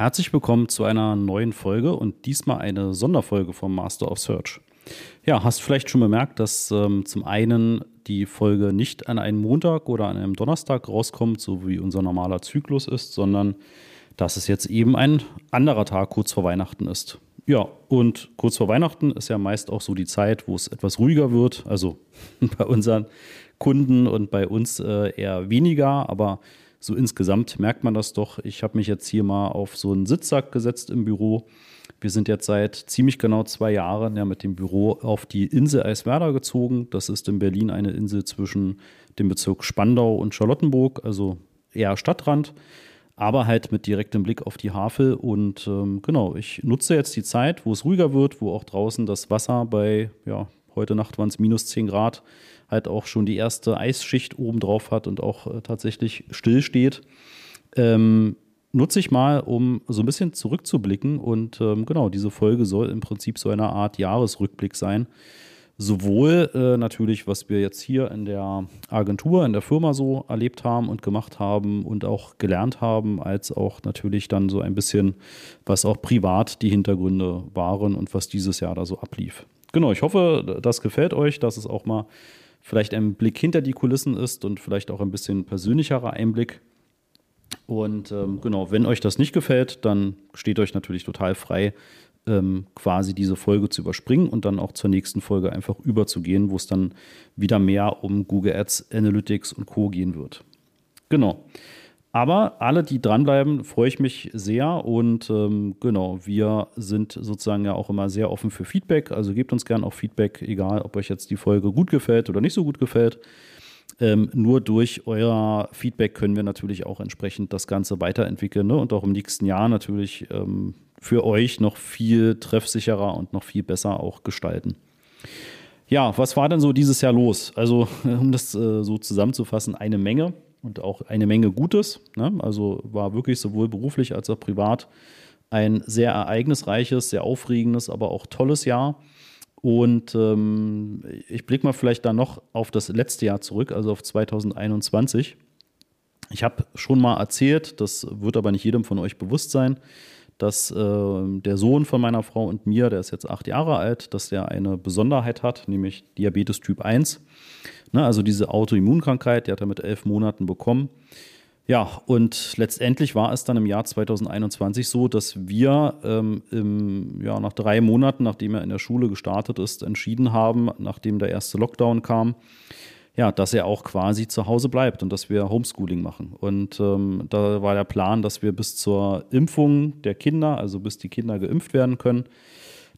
Herzlich willkommen zu einer neuen Folge und diesmal eine Sonderfolge vom Master of Search. Ja, hast vielleicht schon bemerkt, dass ähm, zum einen die Folge nicht an einem Montag oder an einem Donnerstag rauskommt, so wie unser normaler Zyklus ist, sondern dass es jetzt eben ein anderer Tag kurz vor Weihnachten ist. Ja, und kurz vor Weihnachten ist ja meist auch so die Zeit, wo es etwas ruhiger wird. Also bei unseren Kunden und bei uns äh, eher weniger, aber so insgesamt merkt man das doch. Ich habe mich jetzt hier mal auf so einen Sitzsack gesetzt im Büro. Wir sind jetzt seit ziemlich genau zwei Jahren ja mit dem Büro auf die Insel Eiswerder gezogen. Das ist in Berlin eine Insel zwischen dem Bezirk Spandau und Charlottenburg, also eher Stadtrand, aber halt mit direktem Blick auf die Havel. Und ähm, genau, ich nutze jetzt die Zeit, wo es ruhiger wird, wo auch draußen das Wasser bei, ja, heute Nacht waren es minus 10 Grad, halt auch schon die erste Eisschicht oben drauf hat und auch äh, tatsächlich still steht. Ähm, nutze ich mal, um so ein bisschen zurückzublicken. Und ähm, genau, diese Folge soll im Prinzip so eine Art Jahresrückblick sein. Sowohl äh, natürlich, was wir jetzt hier in der Agentur, in der Firma so erlebt haben und gemacht haben und auch gelernt haben, als auch natürlich dann so ein bisschen, was auch privat die Hintergründe waren und was dieses Jahr da so ablief. Genau, ich hoffe, das gefällt euch, dass es auch mal vielleicht ein Blick hinter die Kulissen ist und vielleicht auch ein bisschen persönlicherer Einblick. Und ähm, genau, wenn euch das nicht gefällt, dann steht euch natürlich total frei, ähm, quasi diese Folge zu überspringen und dann auch zur nächsten Folge einfach überzugehen, wo es dann wieder mehr um Google Ads, Analytics und Co. gehen wird. Genau. Aber alle, die dranbleiben, freue ich mich sehr. Und ähm, genau, wir sind sozusagen ja auch immer sehr offen für Feedback. Also gebt uns gerne auch Feedback, egal ob euch jetzt die Folge gut gefällt oder nicht so gut gefällt. Ähm, nur durch euer Feedback können wir natürlich auch entsprechend das Ganze weiterentwickeln ne? und auch im nächsten Jahr natürlich ähm, für euch noch viel treffsicherer und noch viel besser auch gestalten. Ja, was war denn so dieses Jahr los? Also, um das äh, so zusammenzufassen, eine Menge und auch eine Menge Gutes. Ne? Also war wirklich sowohl beruflich als auch privat ein sehr ereignisreiches, sehr aufregendes, aber auch tolles Jahr. Und ähm, ich blicke mal vielleicht da noch auf das letzte Jahr zurück, also auf 2021. Ich habe schon mal erzählt, das wird aber nicht jedem von euch bewusst sein, dass äh, der Sohn von meiner Frau und mir, der ist jetzt acht Jahre alt, dass der eine Besonderheit hat, nämlich Diabetes Typ 1. Ne, also diese Autoimmunkrankheit, die hat er mit elf Monaten bekommen. Ja, und letztendlich war es dann im Jahr 2021 so, dass wir ähm, im, ja, nach drei Monaten, nachdem er in der Schule gestartet ist, entschieden haben, nachdem der erste Lockdown kam, ja, dass er auch quasi zu Hause bleibt und dass wir Homeschooling machen. Und ähm, da war der Plan, dass wir bis zur Impfung der Kinder, also bis die Kinder geimpft werden können,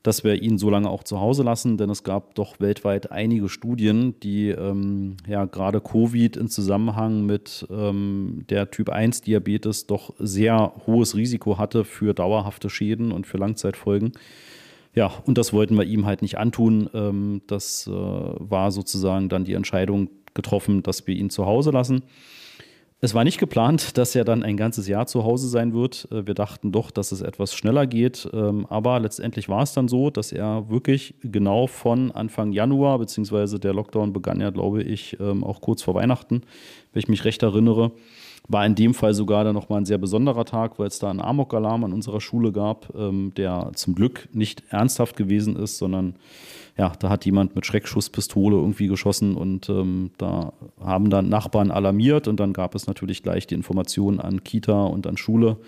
dass wir ihn so lange auch zu Hause lassen, denn es gab doch weltweit einige Studien, die ähm, ja gerade Covid in Zusammenhang mit ähm, der Typ 1 Diabetes doch sehr hohes Risiko hatte für dauerhafte Schäden und für Langzeitfolgen. Ja, und das wollten wir ihm halt nicht antun. Ähm, das äh, war sozusagen dann die Entscheidung getroffen, dass wir ihn zu Hause lassen. Es war nicht geplant, dass er dann ein ganzes Jahr zu Hause sein wird. Äh, wir dachten doch, dass es etwas schneller geht. Ähm, aber letztendlich war es dann so, dass er wirklich genau von Anfang Januar, beziehungsweise der Lockdown begann ja, glaube ich, ähm, auch kurz vor Weihnachten, wenn ich mich recht erinnere, war in dem Fall sogar dann nochmal ein sehr besonderer Tag, weil es da einen Amok-Alarm an unserer Schule gab, ähm, der zum Glück nicht ernsthaft gewesen ist, sondern ja, da hat jemand mit Schreckschusspistole irgendwie geschossen und ähm, da haben dann Nachbarn alarmiert und dann gab es natürlich gleich die Information an Kita und an Schule.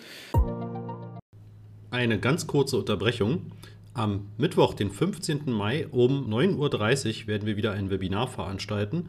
Eine ganz kurze Unterbrechung. Am Mittwoch, den 15. Mai um 9.30 Uhr werden wir wieder ein Webinar veranstalten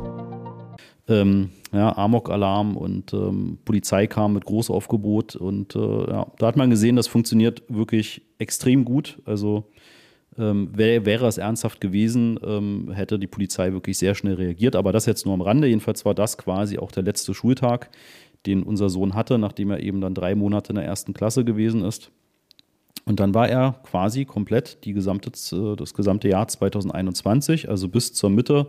Ähm, ja, Amok-Alarm und ähm, Polizei kam mit Großaufgebot und äh, ja, da hat man gesehen, das funktioniert wirklich extrem gut. Also ähm, wär, wäre es ernsthaft gewesen, ähm, hätte die Polizei wirklich sehr schnell reagiert. Aber das jetzt nur am Rande. Jedenfalls war das quasi auch der letzte Schultag, den unser Sohn hatte, nachdem er eben dann drei Monate in der ersten Klasse gewesen ist. Und dann war er quasi komplett die gesamte, das gesamte Jahr 2021, also bis zur Mitte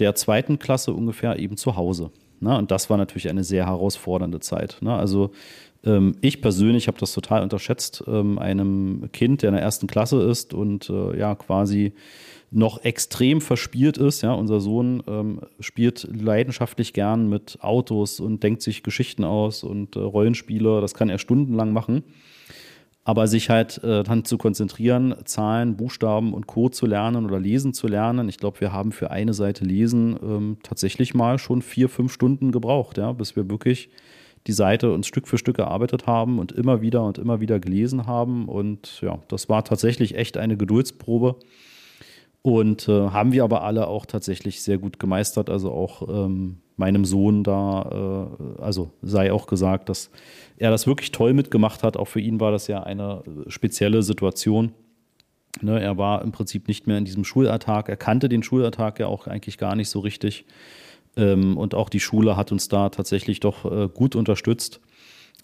der zweiten Klasse ungefähr eben zu Hause. Na, und das war natürlich eine sehr herausfordernde Zeit. Na, also ähm, ich persönlich habe das total unterschätzt, ähm, einem Kind, der in der ersten Klasse ist und äh, ja quasi noch extrem verspielt ist. Ja, unser Sohn ähm, spielt leidenschaftlich gern mit Autos und denkt sich Geschichten aus und äh, Rollenspiele. Das kann er stundenlang machen. Aber sich halt äh, dann zu konzentrieren, Zahlen, Buchstaben und Co. zu lernen oder lesen zu lernen. Ich glaube, wir haben für eine Seite Lesen ähm, tatsächlich mal schon vier, fünf Stunden gebraucht, ja, bis wir wirklich die Seite uns Stück für Stück erarbeitet haben und immer wieder und immer wieder gelesen haben. Und ja, das war tatsächlich echt eine Geduldsprobe. Und äh, haben wir aber alle auch tatsächlich sehr gut gemeistert. Also auch ähm, meinem Sohn da, äh, also sei auch gesagt, dass er das wirklich toll mitgemacht hat. Auch für ihn war das ja eine spezielle Situation. Ne, er war im Prinzip nicht mehr in diesem Schulalltag. Er kannte den Schulalltag ja auch eigentlich gar nicht so richtig. Ähm, und auch die Schule hat uns da tatsächlich doch äh, gut unterstützt.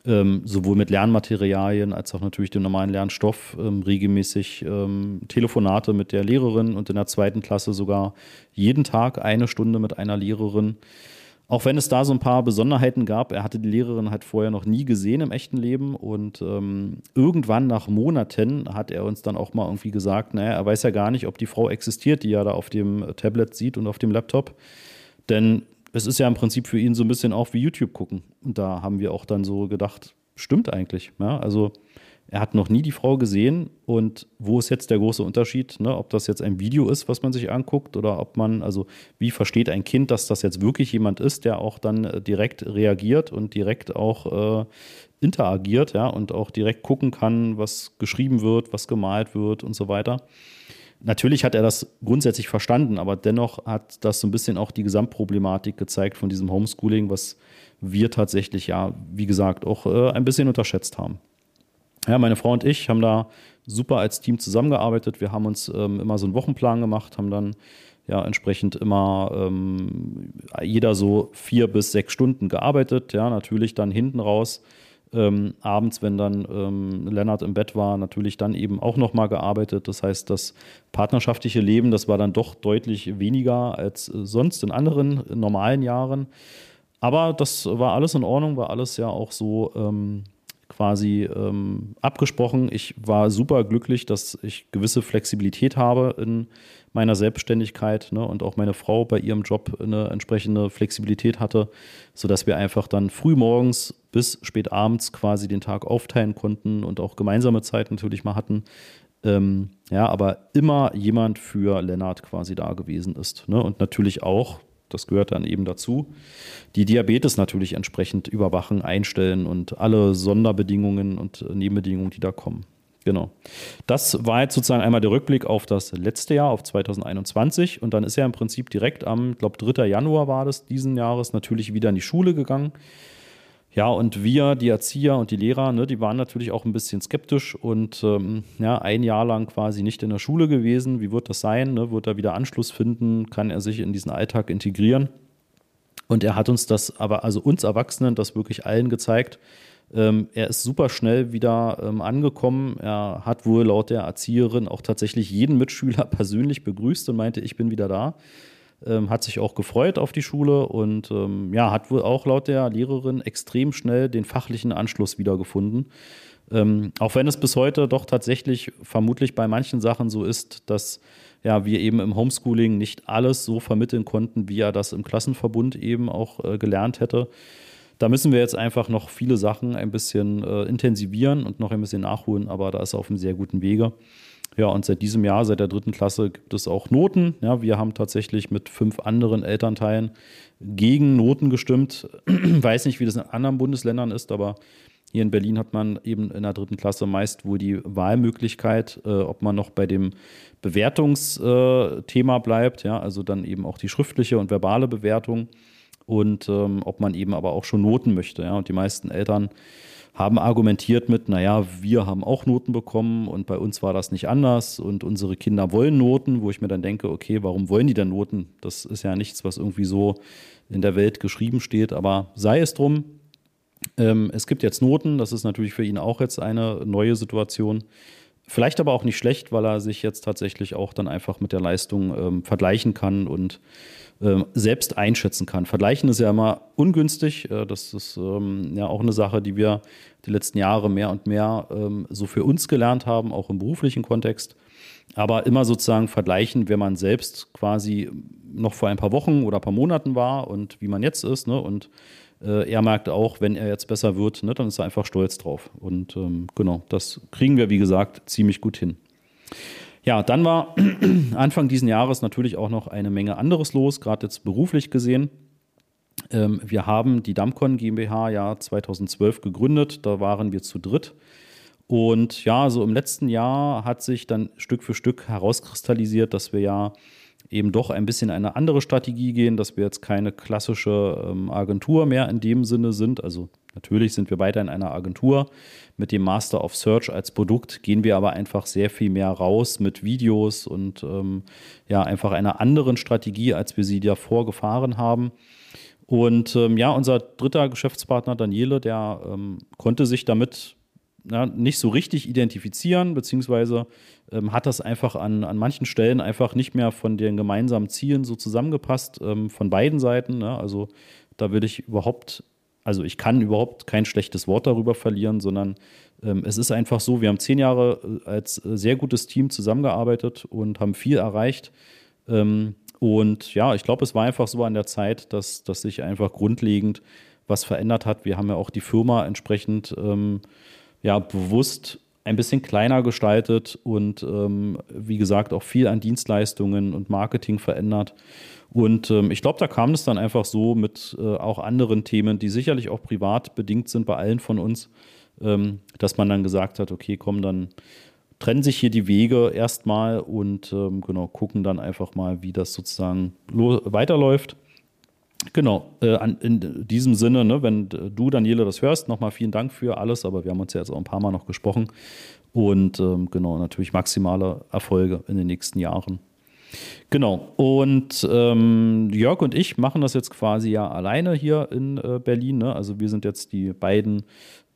Ähm, sowohl mit Lernmaterialien als auch natürlich dem normalen Lernstoff, ähm, regelmäßig ähm, Telefonate mit der Lehrerin und in der zweiten Klasse sogar jeden Tag eine Stunde mit einer Lehrerin. Auch wenn es da so ein paar Besonderheiten gab, er hatte die Lehrerin halt vorher noch nie gesehen im echten Leben und ähm, irgendwann nach Monaten hat er uns dann auch mal irgendwie gesagt, naja, er weiß ja gar nicht, ob die Frau existiert, die er da auf dem Tablet sieht und auf dem Laptop. Denn es ist ja im Prinzip für ihn so ein bisschen auch wie YouTube gucken. Und da haben wir auch dann so gedacht, stimmt eigentlich. Ja, also er hat noch nie die Frau gesehen und wo ist jetzt der große Unterschied, ne? ob das jetzt ein Video ist, was man sich anguckt oder ob man, also wie versteht ein Kind, dass das jetzt wirklich jemand ist, der auch dann äh, direkt reagiert und direkt auch äh, interagiert, ja, und auch direkt gucken kann, was geschrieben wird, was gemalt wird und so weiter. Natürlich hat er das grundsätzlich verstanden, aber dennoch hat das so ein bisschen auch die Gesamtproblematik gezeigt von diesem Homeschooling, was wir tatsächlich ja, wie gesagt, auch äh, ein bisschen unterschätzt haben. Ja, meine Frau und ich haben da super als Team zusammengearbeitet. Wir haben uns ähm, immer so einen Wochenplan gemacht, haben dann ja entsprechend immer ähm, jeder so vier bis sechs Stunden gearbeitet. Ja, natürlich dann hinten raus ähm, abends, wenn dann ähm, Lennart im Bett war, natürlich dann eben auch nochmal gearbeitet. Das heißt, das partnerschaftliche Leben, das war dann doch deutlich weniger als sonst in anderen normalen Jahren. Aber das war alles in Ordnung, war alles ja auch so ähm, quasi ähm, abgesprochen. Ich war super glücklich, dass ich gewisse Flexibilität habe in meiner Selbstständigkeit ne, und auch meine Frau bei ihrem Job eine entsprechende Flexibilität hatte, sodass wir einfach dann früh morgens bis spät abends quasi den Tag aufteilen konnten und auch gemeinsame Zeit natürlich mal hatten. Ähm, ja, aber immer jemand für Lennart quasi da gewesen ist. Ne? Und natürlich auch, das gehört dann eben dazu, die Diabetes natürlich entsprechend überwachen, einstellen und alle Sonderbedingungen und Nebenbedingungen, die da kommen. Genau. Das war jetzt sozusagen einmal der Rückblick auf das letzte Jahr, auf 2021. Und dann ist er im Prinzip direkt am, ich glaube, 3. Januar war das diesen Jahres natürlich wieder in die Schule gegangen. Ja, und wir, die Erzieher und die Lehrer, ne, die waren natürlich auch ein bisschen skeptisch und ähm, ja, ein Jahr lang quasi nicht in der Schule gewesen. Wie wird das sein? Ne? Wird er wieder Anschluss finden? Kann er sich in diesen Alltag integrieren? Und er hat uns das, aber also uns Erwachsenen, das wirklich allen gezeigt. Ähm, er ist super schnell wieder ähm, angekommen. Er hat wohl laut der Erzieherin auch tatsächlich jeden Mitschüler persönlich begrüßt und meinte, ich bin wieder da ähm, hat sich auch gefreut auf die Schule und ähm, ja, hat wohl auch laut der Lehrerin extrem schnell den fachlichen Anschluss wiedergefunden. Ähm, auch wenn es bis heute doch tatsächlich vermutlich bei manchen Sachen so ist, dass ja, wir eben im Homeschooling nicht alles so vermitteln konnten, wie er das im Klassenverbund eben auch äh, gelernt hätte. Da müssen wir jetzt einfach noch viele Sachen ein bisschen äh, intensivieren und noch ein bisschen nachholen, aber da ist er auf einem sehr guten Wege. Ja, und seit diesem Jahr, seit der dritten Klasse, gibt es auch Noten. Ja, wir haben tatsächlich mit fünf anderen Elternteilen gegen Noten gestimmt. Weiß nicht, wie das in anderen Bundesländern ist, aber hier in Berlin hat man eben in der dritten Klasse meist wohl die Wahlmöglichkeit, äh, ob man noch bei dem Bewertungsthema bleibt, ja, also dann eben auch die schriftliche und verbale Bewertung und ähm, ob man eben aber auch schon Noten möchte. Ja. Und die meisten Eltern haben argumentiert mit, naja, wir haben auch Noten bekommen und bei uns war das nicht anders und unsere Kinder wollen Noten, wo ich mir dann denke, okay, warum wollen die denn Noten? Das ist ja nichts, was irgendwie so in der Welt geschrieben steht, aber sei es drum. Ähm, es gibt jetzt Noten, das ist natürlich für ihn auch jetzt eine neue Situation. Vielleicht aber auch nicht schlecht, weil er sich jetzt tatsächlich auch dann einfach mit der Leistung ähm, vergleichen kann und selbst einschätzen kann. Vergleichen ist ja immer ungünstig. Äh, das ist ähm, ja auch eine Sache, die wir die letzten Jahre mehr und mehr ähm, so für uns gelernt haben, auch im beruflichen Kontext. Aber immer sozusagen vergleichen, wer man selbst quasi noch vor ein paar Wochen oder ein paar Monaten war und wie man jetzt ist. Ne? Und äh, er merkt auch, wenn er jetzt besser wird, ne, dann ist er einfach stolz drauf. Und ähm, genau, das kriegen wir, wie gesagt, ziemlich gut hin. Ja, dann war Anfang diesen Jahres natürlich auch noch eine Menge anderes los, gerade jetzt beruflich gesehen. Ähm, wir haben die Damcon GmbH ja 2012 gegründet, da waren wir zu dritt. Und ja, so im letzten Jahr hat sich dann Stück für Stück herauskristallisiert, dass wir ja eben doch ein bisschen eine andere Strategie gehen, dass wir jetzt keine klassische ähm, Agentur mehr in dem Sinne sind. Also natürlich sind wir weiter in einer Agentur. Mit dem Master of Search als Produkt gehen wir aber einfach sehr viel mehr raus mit Videos und ähm, ja, einfach einer anderen Strategie, als wir sie davor gefahren haben. Und ähm, ja, unser dritter Geschäftspartner Daniele, der ähm, konnte sich damit ja, nicht so richtig identifizieren, beziehungsweise ähm, hat das einfach an, an manchen Stellen einfach nicht mehr von den gemeinsamen Zielen so zusammengepasst, ähm, von beiden Seiten. Ne? Also da würde ich überhaupt, also ich kann überhaupt kein schlechtes Wort darüber verlieren, sondern ähm, es ist einfach so, wir haben zehn Jahre äh, als äh, sehr gutes Team zusammengearbeitet und haben viel erreicht. Ähm, und ja, ich glaube, es war einfach so an der Zeit, dass, dass sich einfach grundlegend was verändert hat. Wir haben ja auch die Firma entsprechend ähm, ja bewusst ein bisschen kleiner gestaltet und ähm, wie gesagt auch viel an Dienstleistungen und Marketing verändert. Und ähm, ich glaube, da kam es dann einfach so mit äh, auch anderen Themen, die sicherlich auch privat bedingt sind bei allen von uns, ähm, dass man dann gesagt hat, okay, komm, dann trennen sich hier die Wege erstmal und ähm, genau gucken dann einfach mal, wie das sozusagen weiterläuft. Genau, äh, in diesem Sinne, ne, wenn du, Daniele, das hörst, nochmal vielen Dank für alles, aber wir haben uns ja jetzt auch ein paar Mal noch gesprochen und ähm, genau, natürlich maximale Erfolge in den nächsten Jahren. Genau, und ähm, Jörg und ich machen das jetzt quasi ja alleine hier in äh, Berlin. Ne? Also wir sind jetzt die beiden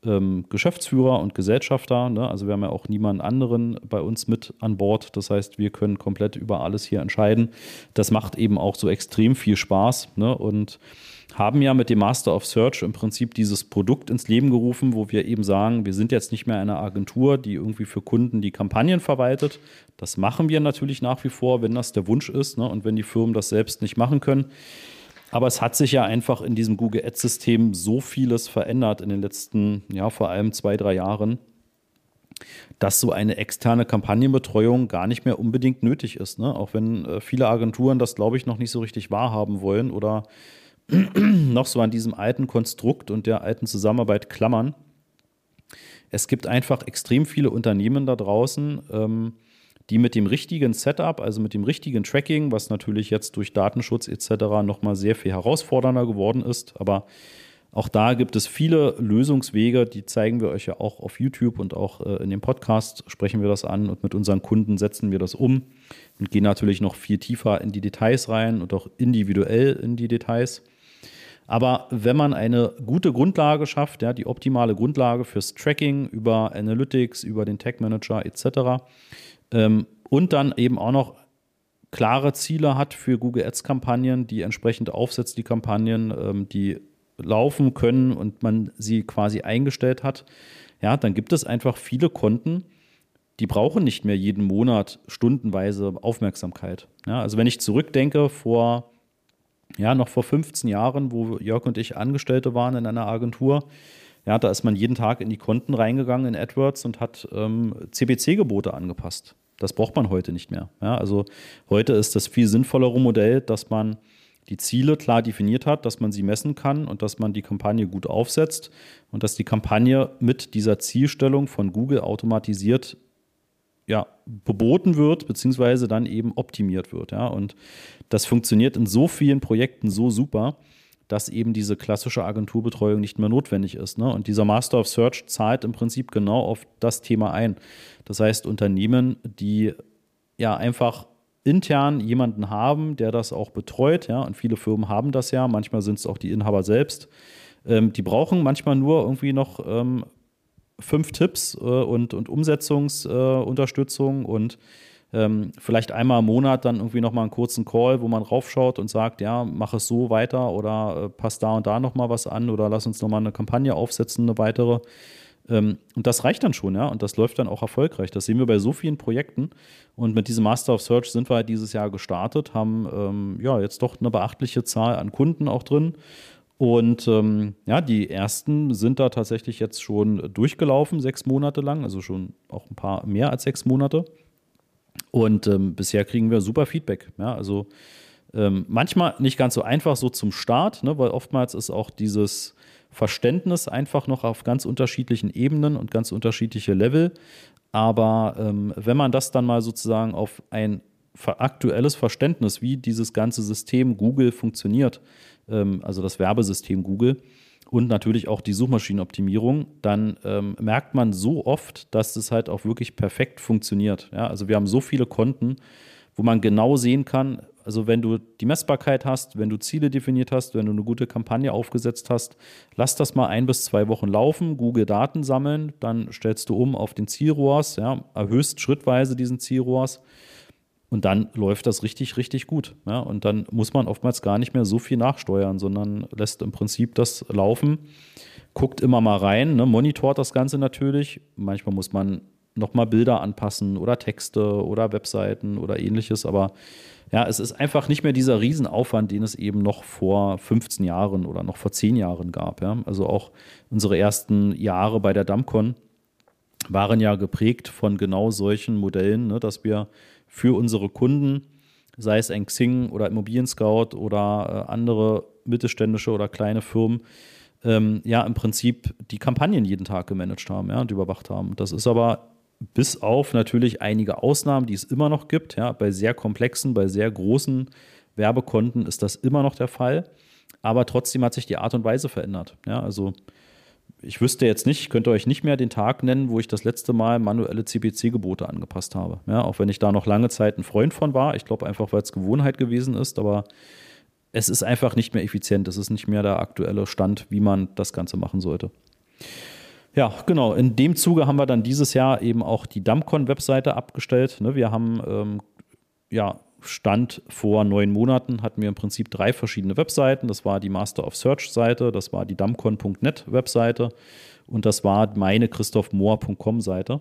ähm, Geschäftsführer und Gesellschafter. Ne? Also wir haben ja auch niemanden anderen bei uns mit an Bord. Das heißt, wir können komplett über alles hier entscheiden. Das macht eben auch so extrem viel Spaß. Ne? Und haben ja mit dem Master of Search im Prinzip dieses Produkt ins Leben gerufen, wo wir eben sagen, wir sind jetzt nicht mehr eine Agentur, die irgendwie für Kunden die Kampagnen verwaltet. Das machen wir natürlich nach wie vor, wenn das der Wunsch ist ne? und wenn die Firmen das selbst nicht machen können. Aber es hat sich ja einfach in diesem Google Ads-System so vieles verändert in den letzten, ja, vor allem zwei, drei Jahren, dass so eine externe Kampagnenbetreuung gar nicht mehr unbedingt nötig ist. Ne? Auch wenn äh, viele Agenturen das, glaube ich, noch nicht so richtig wahrhaben wollen oder noch so an diesem alten Konstrukt und der alten Zusammenarbeit klammern. Es gibt einfach extrem viele Unternehmen da draußen, ähm, die mit dem richtigen Setup, also mit dem richtigen Tracking, was natürlich jetzt durch Datenschutz etc. nochmal sehr viel herausfordernder geworden ist, aber auch da gibt es viele Lösungswege, die zeigen wir euch ja auch auf YouTube und auch äh, in dem Podcast sprechen wir das an und mit unseren Kunden setzen wir das um und gehen natürlich noch viel tiefer in die Details rein und auch individuell in die Details. Aber wenn man eine gute Grundlage schafft, ja, die optimale Grundlage fürs Tracking über Analytics, über den Tag Manager etc., ähm, und dann eben auch noch klare Ziele hat für Google Ads-Kampagnen, die entsprechend aufsetzt, die Kampagnen, ähm, die laufen können und man sie quasi eingestellt hat, ja, dann gibt es einfach viele Konten, die brauchen nicht mehr jeden Monat stundenweise Aufmerksamkeit. Ja, also wenn ich zurückdenke vor, ja, noch vor 15 Jahren, wo Jörg und ich Angestellte waren in einer Agentur, ja, da ist man jeden Tag in die Konten reingegangen in AdWords und hat ähm, CPC-Gebote angepasst. Das braucht man heute nicht mehr. Ja, also heute ist das viel sinnvollere Modell, dass man die Ziele klar definiert hat, dass man sie messen kann und dass man die Kampagne gut aufsetzt und dass die Kampagne mit dieser Zielstellung von Google automatisiert ja, beboten wird, beziehungsweise dann eben optimiert wird. Ja. Und das funktioniert in so vielen Projekten so super, dass eben diese klassische Agenturbetreuung nicht mehr notwendig ist. Ne? Und dieser Master of Search zahlt im Prinzip genau auf das Thema ein. Das heißt, Unternehmen, die ja einfach intern jemanden haben, der das auch betreut, ja, und viele Firmen haben das ja, manchmal sind es auch die Inhaber selbst, Ähm, die brauchen manchmal nur irgendwie noch ähm, fünf Tipps äh, und, und Umsetzungsunterstützung äh, und ähm, vielleicht einmal im Monat dann irgendwie nochmal einen kurzen Call, wo man raufschaut und sagt, ja, mach es so weiter oder äh, passt da und da nochmal was an oder lass uns nochmal eine Kampagne aufsetzen, eine weitere. Ähm, und das reicht dann schon, ja, und das läuft dann auch erfolgreich. Das sehen wir bei so vielen Projekten. Und mit diesem Master of Search sind wir halt dieses Jahr gestartet, haben ähm, ja jetzt doch eine beachtliche Zahl an Kunden auch drin. Und ähm, ja, die ersten sind da tatsächlich jetzt schon durchgelaufen, sechs Monate lang, also schon auch ein paar mehr als sechs Monate. Und ähm, bisher kriegen wir super Feedback. Ja, also ähm, manchmal nicht ganz so einfach so zum Start, ne, weil oftmals ist auch dieses Verständnis einfach noch auf ganz unterschiedlichen Ebenen und ganz unterschiedliche Level. Aber ähm, wenn man das dann mal sozusagen auf ein aktuelles Verständnis, wie dieses ganze System Google funktioniert, also das Werbesystem Google und natürlich auch die Suchmaschinenoptimierung, dann ähm, merkt man so oft, dass es halt auch wirklich perfekt funktioniert. Ja? Also wir haben so viele Konten, wo man genau sehen kann, also wenn du die Messbarkeit hast, wenn du Ziele definiert hast, wenn du eine gute Kampagne aufgesetzt hast, lass das mal ein bis zwei Wochen laufen, Google Daten sammeln, dann stellst du um auf den Zielrohrs, ja, erhöhst schrittweise diesen Zielrohrs und dann läuft das richtig, richtig gut. Ja, und dann muss man oftmals gar nicht mehr so viel nachsteuern, sondern lässt im Prinzip das laufen, guckt immer mal rein, ne, monitort das Ganze natürlich. Manchmal muss man nochmal Bilder anpassen oder Texte oder Webseiten oder ähnliches, aber ja, es ist einfach nicht mehr dieser Riesenaufwand, den es eben noch vor 15 Jahren oder noch vor 10 Jahren gab. Ja. Also auch unsere ersten Jahre bei der Damcon waren ja geprägt von genau solchen Modellen, ne, dass wir für unsere Kunden, sei es ein Xing oder Immobilien Scout oder äh, andere mittelständische oder kleine Firmen, ähm, ja im Prinzip die Kampagnen jeden Tag gemanagt haben ja, und überwacht haben. Das ist aber bis auf natürlich einige Ausnahmen, die es immer noch gibt. Ja, bei sehr komplexen, bei sehr großen Werbekonten ist das immer noch der Fall. Aber trotzdem hat sich die Art und Weise verändert. Ja, also ich wüsste jetzt nicht, ich könnte euch nicht mehr den Tag nennen, wo ich das letzte Mal manuelle CPC-Gebote angepasst habe. Ja, auch wenn ich da noch lange Zeit ein Freund von war. Ich glaube einfach, weil es Gewohnheit gewesen ist, aber es ist einfach nicht mehr effizient. Es ist nicht mehr der aktuelle Stand, wie man das Ganze machen sollte. Ja, genau. In dem Zuge haben wir dann dieses Jahr eben auch die Dumpcon-Webseite abgestellt. Ne, wir haben ähm, ja Stand vor neun Monaten hatten wir im Prinzip drei verschiedene Webseiten. Das war die Master of Search Seite, das war die dumpcon.net Webseite und das war meine christophmoor.com Seite.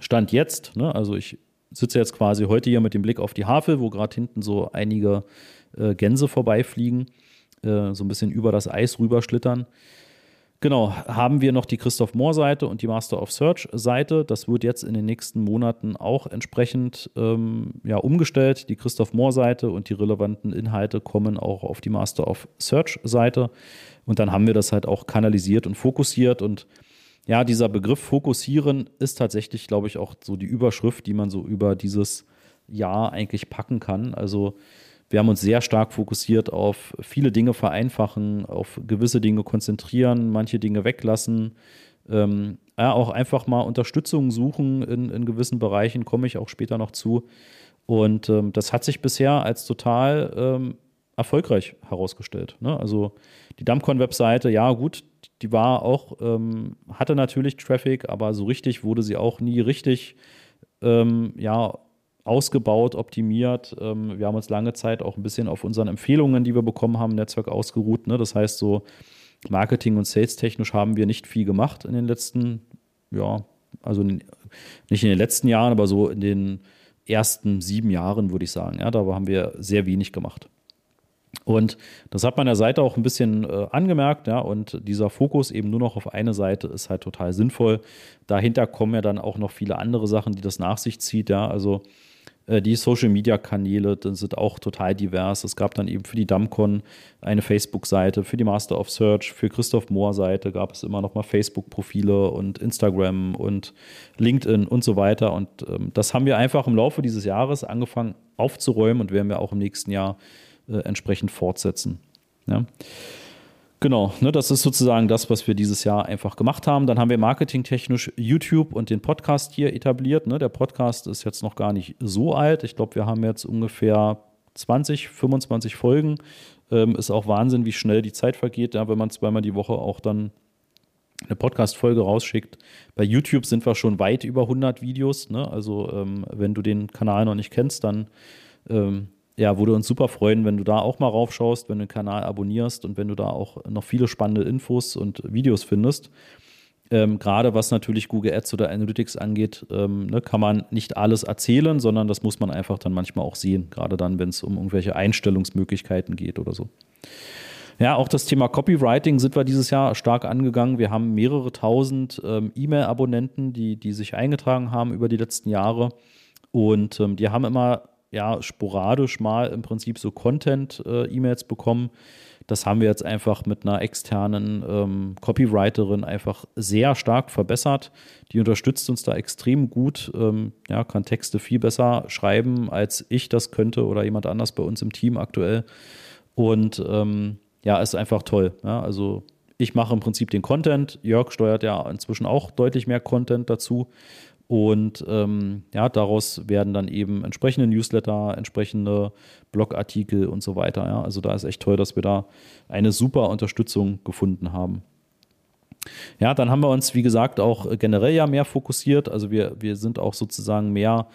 Stand jetzt, ne, also ich sitze jetzt quasi heute hier mit dem Blick auf die Havel, wo gerade hinten so einige äh, Gänse vorbeifliegen, äh, so ein bisschen über das Eis rüberschlittern. Genau, haben wir noch die Christoph Mohr-Seite und die Master of Search-Seite. Das wird jetzt in den nächsten Monaten auch entsprechend ähm, ja, umgestellt. Die Christoph Mohr-Seite und die relevanten Inhalte kommen auch auf die Master of Search-Seite. Und dann haben wir das halt auch kanalisiert und fokussiert. Und ja, dieser Begriff fokussieren ist tatsächlich, glaube ich, auch so die Überschrift, die man so über dieses Jahr eigentlich packen kann. Also wir haben uns sehr stark fokussiert auf viele Dinge vereinfachen, auf gewisse Dinge konzentrieren, manche Dinge weglassen. Ähm, ja, auch einfach mal Unterstützung suchen in, in gewissen Bereichen, komme ich auch später noch zu. Und ähm, das hat sich bisher als total ähm, erfolgreich herausgestellt. Ne? Also die Dumpcon-Webseite, ja gut, die war auch, ähm, hatte natürlich Traffic, aber so richtig wurde sie auch nie richtig ähm, ja, ausgebaut, optimiert. Ähm, wir haben uns lange Zeit auch ein bisschen auf unseren Empfehlungen, die wir bekommen haben, im Netzwerk ausgeruht. Ne? Das heißt, so Marketing- und Sales-technisch haben wir nicht viel gemacht in den letzten, ja, also nicht in den letzten Jahren, aber so in den ersten sieben Jahren, würde ich sagen. Ja, da haben wir sehr wenig gemacht. Und das hat man der Seite auch ein bisschen äh, angemerkt, ja, und dieser Fokus eben nur noch auf eine Seite ist halt total sinnvoll. Dahinter kommen ja dann auch noch viele andere Sachen, die das nach sich zieht, ja, also die Social-Media-Kanäle sind auch total divers. Es gab dann eben für die Damcon eine Facebook-Seite, für die Master of Search, für Christoph Mohr-Seite gab es immer noch mal Facebook-Profile und Instagram und LinkedIn und so weiter. Und ähm, das haben wir einfach im Laufe dieses Jahres angefangen aufzuräumen und werden wir auch im nächsten Jahr äh, entsprechend fortsetzen. Ja. Genau, ne, das ist sozusagen das, was wir dieses Jahr einfach gemacht haben. Dann haben wir marketingtechnisch YouTube und den Podcast hier etabliert. Ne. Der Podcast ist jetzt noch gar nicht so alt. Ich glaube, wir haben jetzt ungefähr 20, 25 Folgen Ähm, ist auch Wahnsinn, wie schnell die Zeit vergeht, ja, wenn man zweimal die Woche auch dann eine Podcast-Folge rausschickt. Bei YouTube sind wir schon weit über 100 Videos. Ne? Also, ähm, wenn du den Kanal noch nicht kennst, dann ähm, ja, würde uns super freuen, wenn du da auch mal raufschaust, wenn du den Kanal abonnierst und wenn du da auch noch viele spannende Infos und Videos findest. Ähm, Gerade was natürlich Google Ads oder Analytics angeht, ähm, ne, kann man nicht alles erzählen, sondern das muss man einfach dann manchmal auch sehen. Gerade dann, wenn es um irgendwelche Einstellungsmöglichkeiten geht oder so. Ja, auch das Thema Copywriting sind wir dieses Jahr stark angegangen. Wir haben mehrere tausend ähm, E-Mail-Abonnenten, die, die sich eingetragen haben über die letzten Jahre. Und ähm, die haben immer ja, sporadisch mal im Prinzip so Content-E-Mails äh, bekommen. Das haben wir jetzt einfach mit einer externen ähm, Copywriterin einfach sehr stark verbessert. Die unterstützt uns da extrem gut, ähm, ja, kann Texte viel besser schreiben, als ich das könnte oder jemand anders bei uns im Team aktuell. Und ähm, ja, ist einfach toll. Ja, also ich mache im Prinzip den Content. Jörg steuert ja inzwischen auch deutlich mehr Content dazu. Und ähm, ja, daraus werden dann eben entsprechende Newsletter, entsprechende Blogartikel und so weiter. Ja. Also da ist echt toll, dass wir da eine super Unterstützung gefunden haben. Ja, dann haben wir uns, wie gesagt, auch generell ja mehr fokussiert. Also wir, wir sind auch sozusagen mehr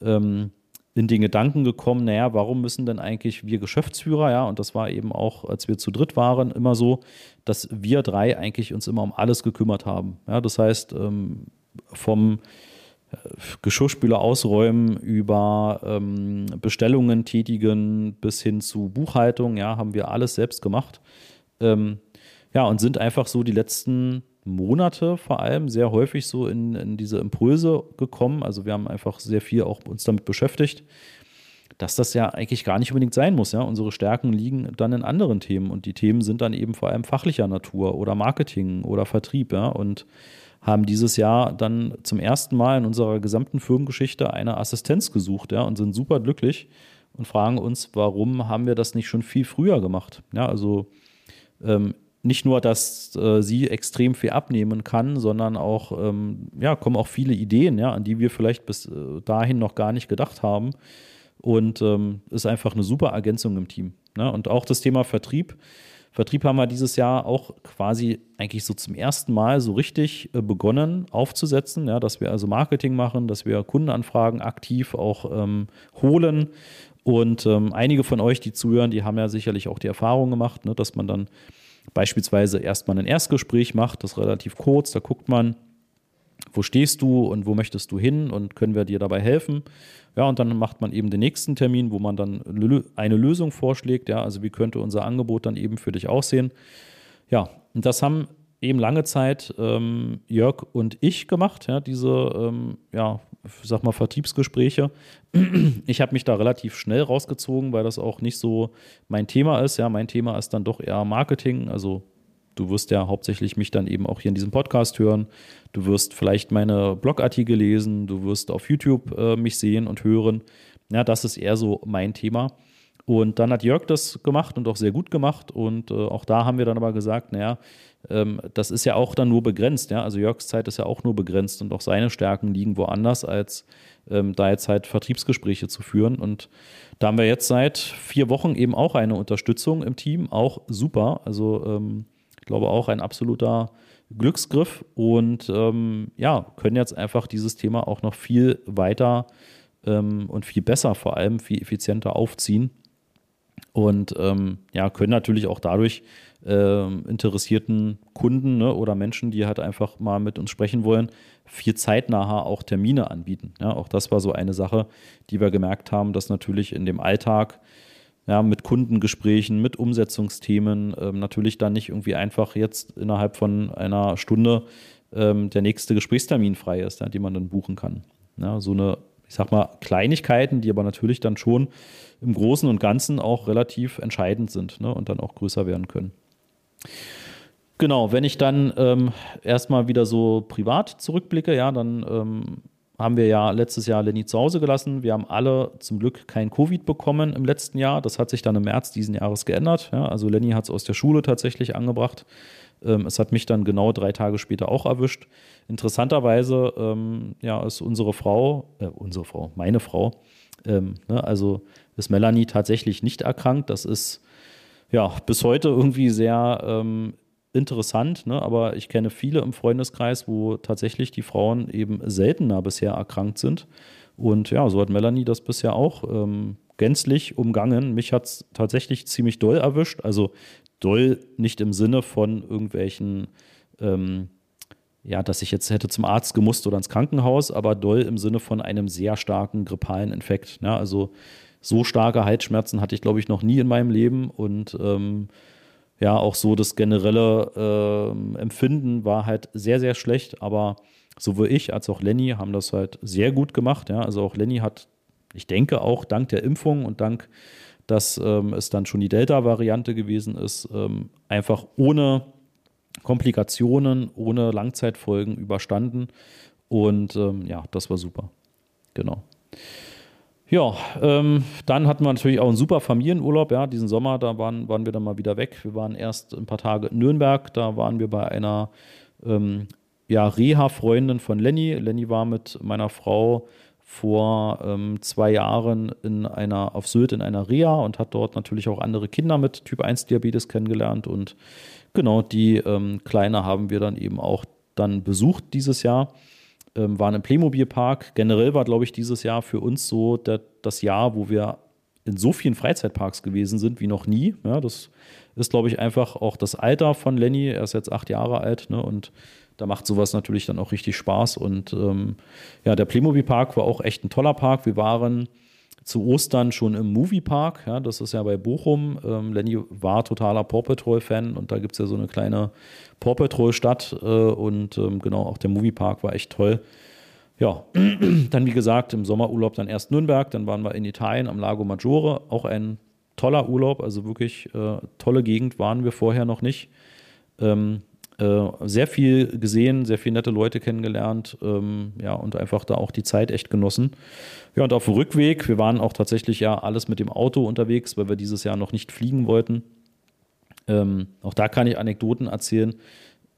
ähm, in den Gedanken gekommen, naja, warum müssen denn eigentlich wir Geschäftsführer, ja, und das war eben auch, als wir zu dritt waren, immer so, dass wir drei eigentlich uns immer um alles gekümmert haben. Ja, das heißt, ähm, vom Geschirrspüler ausräumen, über ähm, Bestellungen tätigen bis hin zu Buchhaltung, ja, haben wir alles selbst gemacht. Ähm, ja, und sind einfach so die letzten Monate vor allem sehr häufig so in, in diese Impulse gekommen. Also wir haben einfach sehr viel auch uns damit beschäftigt, dass das ja eigentlich gar nicht unbedingt sein muss. Ja? Unsere Stärken liegen dann in anderen Themen und die Themen sind dann eben vor allem fachlicher Natur oder Marketing oder Vertrieb. Ja? Und haben dieses Jahr dann zum ersten Mal in unserer gesamten Firmengeschichte eine Assistenz gesucht ja, und sind super glücklich und fragen uns, warum haben wir das nicht schon viel früher gemacht? Ja, also ähm, nicht nur, dass äh, sie extrem viel abnehmen kann, sondern auch, ähm, ja, kommen auch viele Ideen, ja, an die wir vielleicht bis äh, dahin noch gar nicht gedacht haben. Und ähm, ist einfach eine super Ergänzung im Team. Ne? Und auch das Thema Vertrieb Vertrieb haben wir dieses Jahr auch quasi eigentlich so zum ersten Mal so richtig äh, begonnen aufzusetzen, ja, dass wir also Marketing machen, dass wir Kundenanfragen aktiv auch ähm, holen. Und ähm, einige von euch, die zuhören, die haben ja sicherlich auch die Erfahrung gemacht, ne, dass man dann beispielsweise erstmal ein Erstgespräch macht, das relativ kurz, da guckt man, wo stehst du und wo möchtest du hin und können wir dir dabei helfen? Ja, und dann macht man eben den nächsten Termin, wo man dann eine Lösung vorschlägt. Ja, also wie könnte unser Angebot dann eben für dich aussehen? Ja, und das haben eben lange Zeit ähm, Jörg und ich gemacht, ja, diese, ähm, ja, sag mal, Vertriebsgespräche. Ich habe mich da relativ schnell rausgezogen, weil das auch nicht so mein Thema ist. Ja, mein Thema ist dann doch eher Marketing, also Du wirst ja hauptsächlich mich dann eben auch hier in diesem Podcast hören. Du wirst vielleicht meine Blogartikel lesen. Du wirst auf YouTube äh, mich sehen und hören. Ja, das ist eher so mein Thema. Und dann hat Jörg das gemacht und auch sehr gut gemacht. Und äh, auch da haben wir dann aber gesagt, naja, ähm, das ist ja auch dann nur begrenzt. Ja? Also Jörgs Zeit ist ja auch nur begrenzt und auch seine Stärken liegen woanders, als ähm, da jetzt halt Vertriebsgespräche zu führen. Und da haben wir jetzt seit vier Wochen eben auch eine Unterstützung im Team, auch super. Also ähm, ich glaube auch ein absoluter Glücksgriff und ähm, ja, können jetzt einfach dieses Thema auch noch viel weiter ähm, und viel besser, vor allem viel effizienter aufziehen. Und ähm, ja, können natürlich auch dadurch äh, interessierten Kunden ne, oder Menschen, die halt einfach mal mit uns sprechen wollen, viel zeitnaher auch Termine anbieten. Ja, auch das war so eine Sache, die wir gemerkt haben, dass natürlich in dem Alltag ja, mit Kundengesprächen, mit Umsetzungsthemen, ähm, natürlich dann nicht irgendwie einfach jetzt innerhalb von einer Stunde ähm, der nächste Gesprächstermin frei ist, ja, den man dann buchen kann. Ja, so eine, ich sag mal, Kleinigkeiten, die aber natürlich dann schon im Großen und Ganzen auch relativ entscheidend sind ne, und dann auch größer werden können. Genau, wenn ich dann ähm, erstmal wieder so privat zurückblicke, ja, dann ähm, haben wir ja letztes Jahr Lenny zu Hause gelassen. Wir haben alle zum Glück kein Covid bekommen im letzten Jahr. Das hat sich dann im März diesen Jahres geändert. Ja, also Lenny hat es aus der Schule tatsächlich angebracht. Ähm, es hat mich dann genau drei Tage später auch erwischt. Interessanterweise ähm, ja, ist unsere Frau, äh, unsere Frau, meine Frau, ähm, ne, also ist Melanie tatsächlich nicht erkrankt. Das ist ja, bis heute irgendwie sehr ähm, interessant, ne? aber ich kenne viele im Freundeskreis, wo tatsächlich die Frauen eben seltener bisher erkrankt sind. Und ja, so hat Melanie das bisher auch ähm, gänzlich umgangen. Mich hat es tatsächlich ziemlich doll erwischt. Also doll nicht im Sinne von irgendwelchen, ähm, ja, dass ich jetzt hätte zum Arzt gemusst oder ins Krankenhaus, aber doll im Sinne von einem sehr starken grippalen Infekt. Ja, also so starke Halsschmerzen hatte ich, glaube ich, noch nie in meinem Leben und ähm, ja, auch so das generelle äh, Empfinden war halt sehr, sehr schlecht, aber sowohl ich als auch Lenny haben das halt sehr gut gemacht. Ja, also auch Lenny hat, ich denke auch dank der Impfung und dank, dass ähm, es dann schon die Delta-Variante gewesen ist, ähm, einfach ohne Komplikationen, ohne Langzeitfolgen überstanden. Und ähm, ja, das war super. Genau. Ja, ähm, dann hatten wir natürlich auch einen super Familienurlaub. Ja, diesen Sommer, da waren, waren wir dann mal wieder weg. Wir waren erst ein paar Tage in Nürnberg. Da waren wir bei einer ähm, ja, Reha-Freundin von Lenny. Lenny war mit meiner Frau vor ähm, zwei Jahren in einer, auf Sylt in einer Reha und hat dort natürlich auch andere Kinder mit Typ 1 Diabetes kennengelernt. Und genau die ähm, Kleine haben wir dann eben auch dann besucht dieses Jahr ähm, waren im Playmobil-Park. Generell war, glaube ich, dieses Jahr für uns so der, das Jahr, wo wir in so vielen Freizeitparks gewesen sind wie noch nie. Ja, das ist, glaube ich, einfach auch das Alter von Lenny. Er ist jetzt acht Jahre alt ne, und da macht sowas natürlich dann auch richtig Spaß. Und ähm, ja, der Playmobil-Park war auch echt ein toller Park. Wir waren zu Ostern schon im Moviepark. Ja, das ist ja bei Bochum. Ähm, Lenny war totaler Paw Patrol-Fan und da gibt es ja so eine kleine Paw Patrol-Stadt. Äh, und ähm, genau, auch der Moviepark war echt toll. Ja, dann wie gesagt, im Sommerurlaub dann erst Nürnberg, dann waren wir in Italien am Lago Maggiore. Auch ein toller Urlaub, also wirklich äh, tolle Gegend waren wir vorher noch nicht. Ähm, äh, sehr viel gesehen, sehr viele nette Leute kennengelernt, ähm, ja, und einfach da auch die Zeit echt genossen. Ja, und auf dem Rückweg, wir waren auch tatsächlich ja alles mit dem Auto unterwegs, weil wir dieses Jahr noch nicht fliegen wollten. Ähm, auch da kann ich Anekdoten erzählen.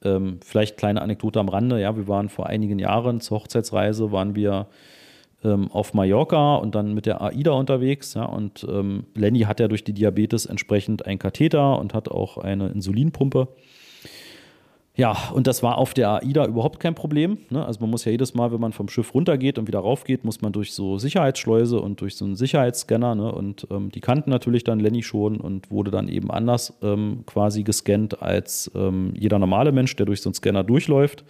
Ähm, vielleicht kleine Anekdote am Rande. Ja, wir waren vor einigen Jahren zur Hochzeitsreise, waren wir ähm, auf Mallorca und dann mit der AIDA unterwegs. Ja, und ähm, Lenny hat ja durch die Diabetes entsprechend einen Katheter und hat auch eine Insulinpumpe. Ja, und das war auf der AIDA überhaupt kein Problem. Ne? Also man muss ja jedes Mal, wenn man vom Schiff runtergeht und wieder raufgeht, muss man durch so Sicherheitsschleuse und durch so einen Sicherheitsscanner. Ne? Und ähm, die kannten natürlich dann Lenny schon und wurde dann eben anders ähm, quasi gescannt als ähm, jeder normale Mensch, der durch so einen Scanner durchläuft.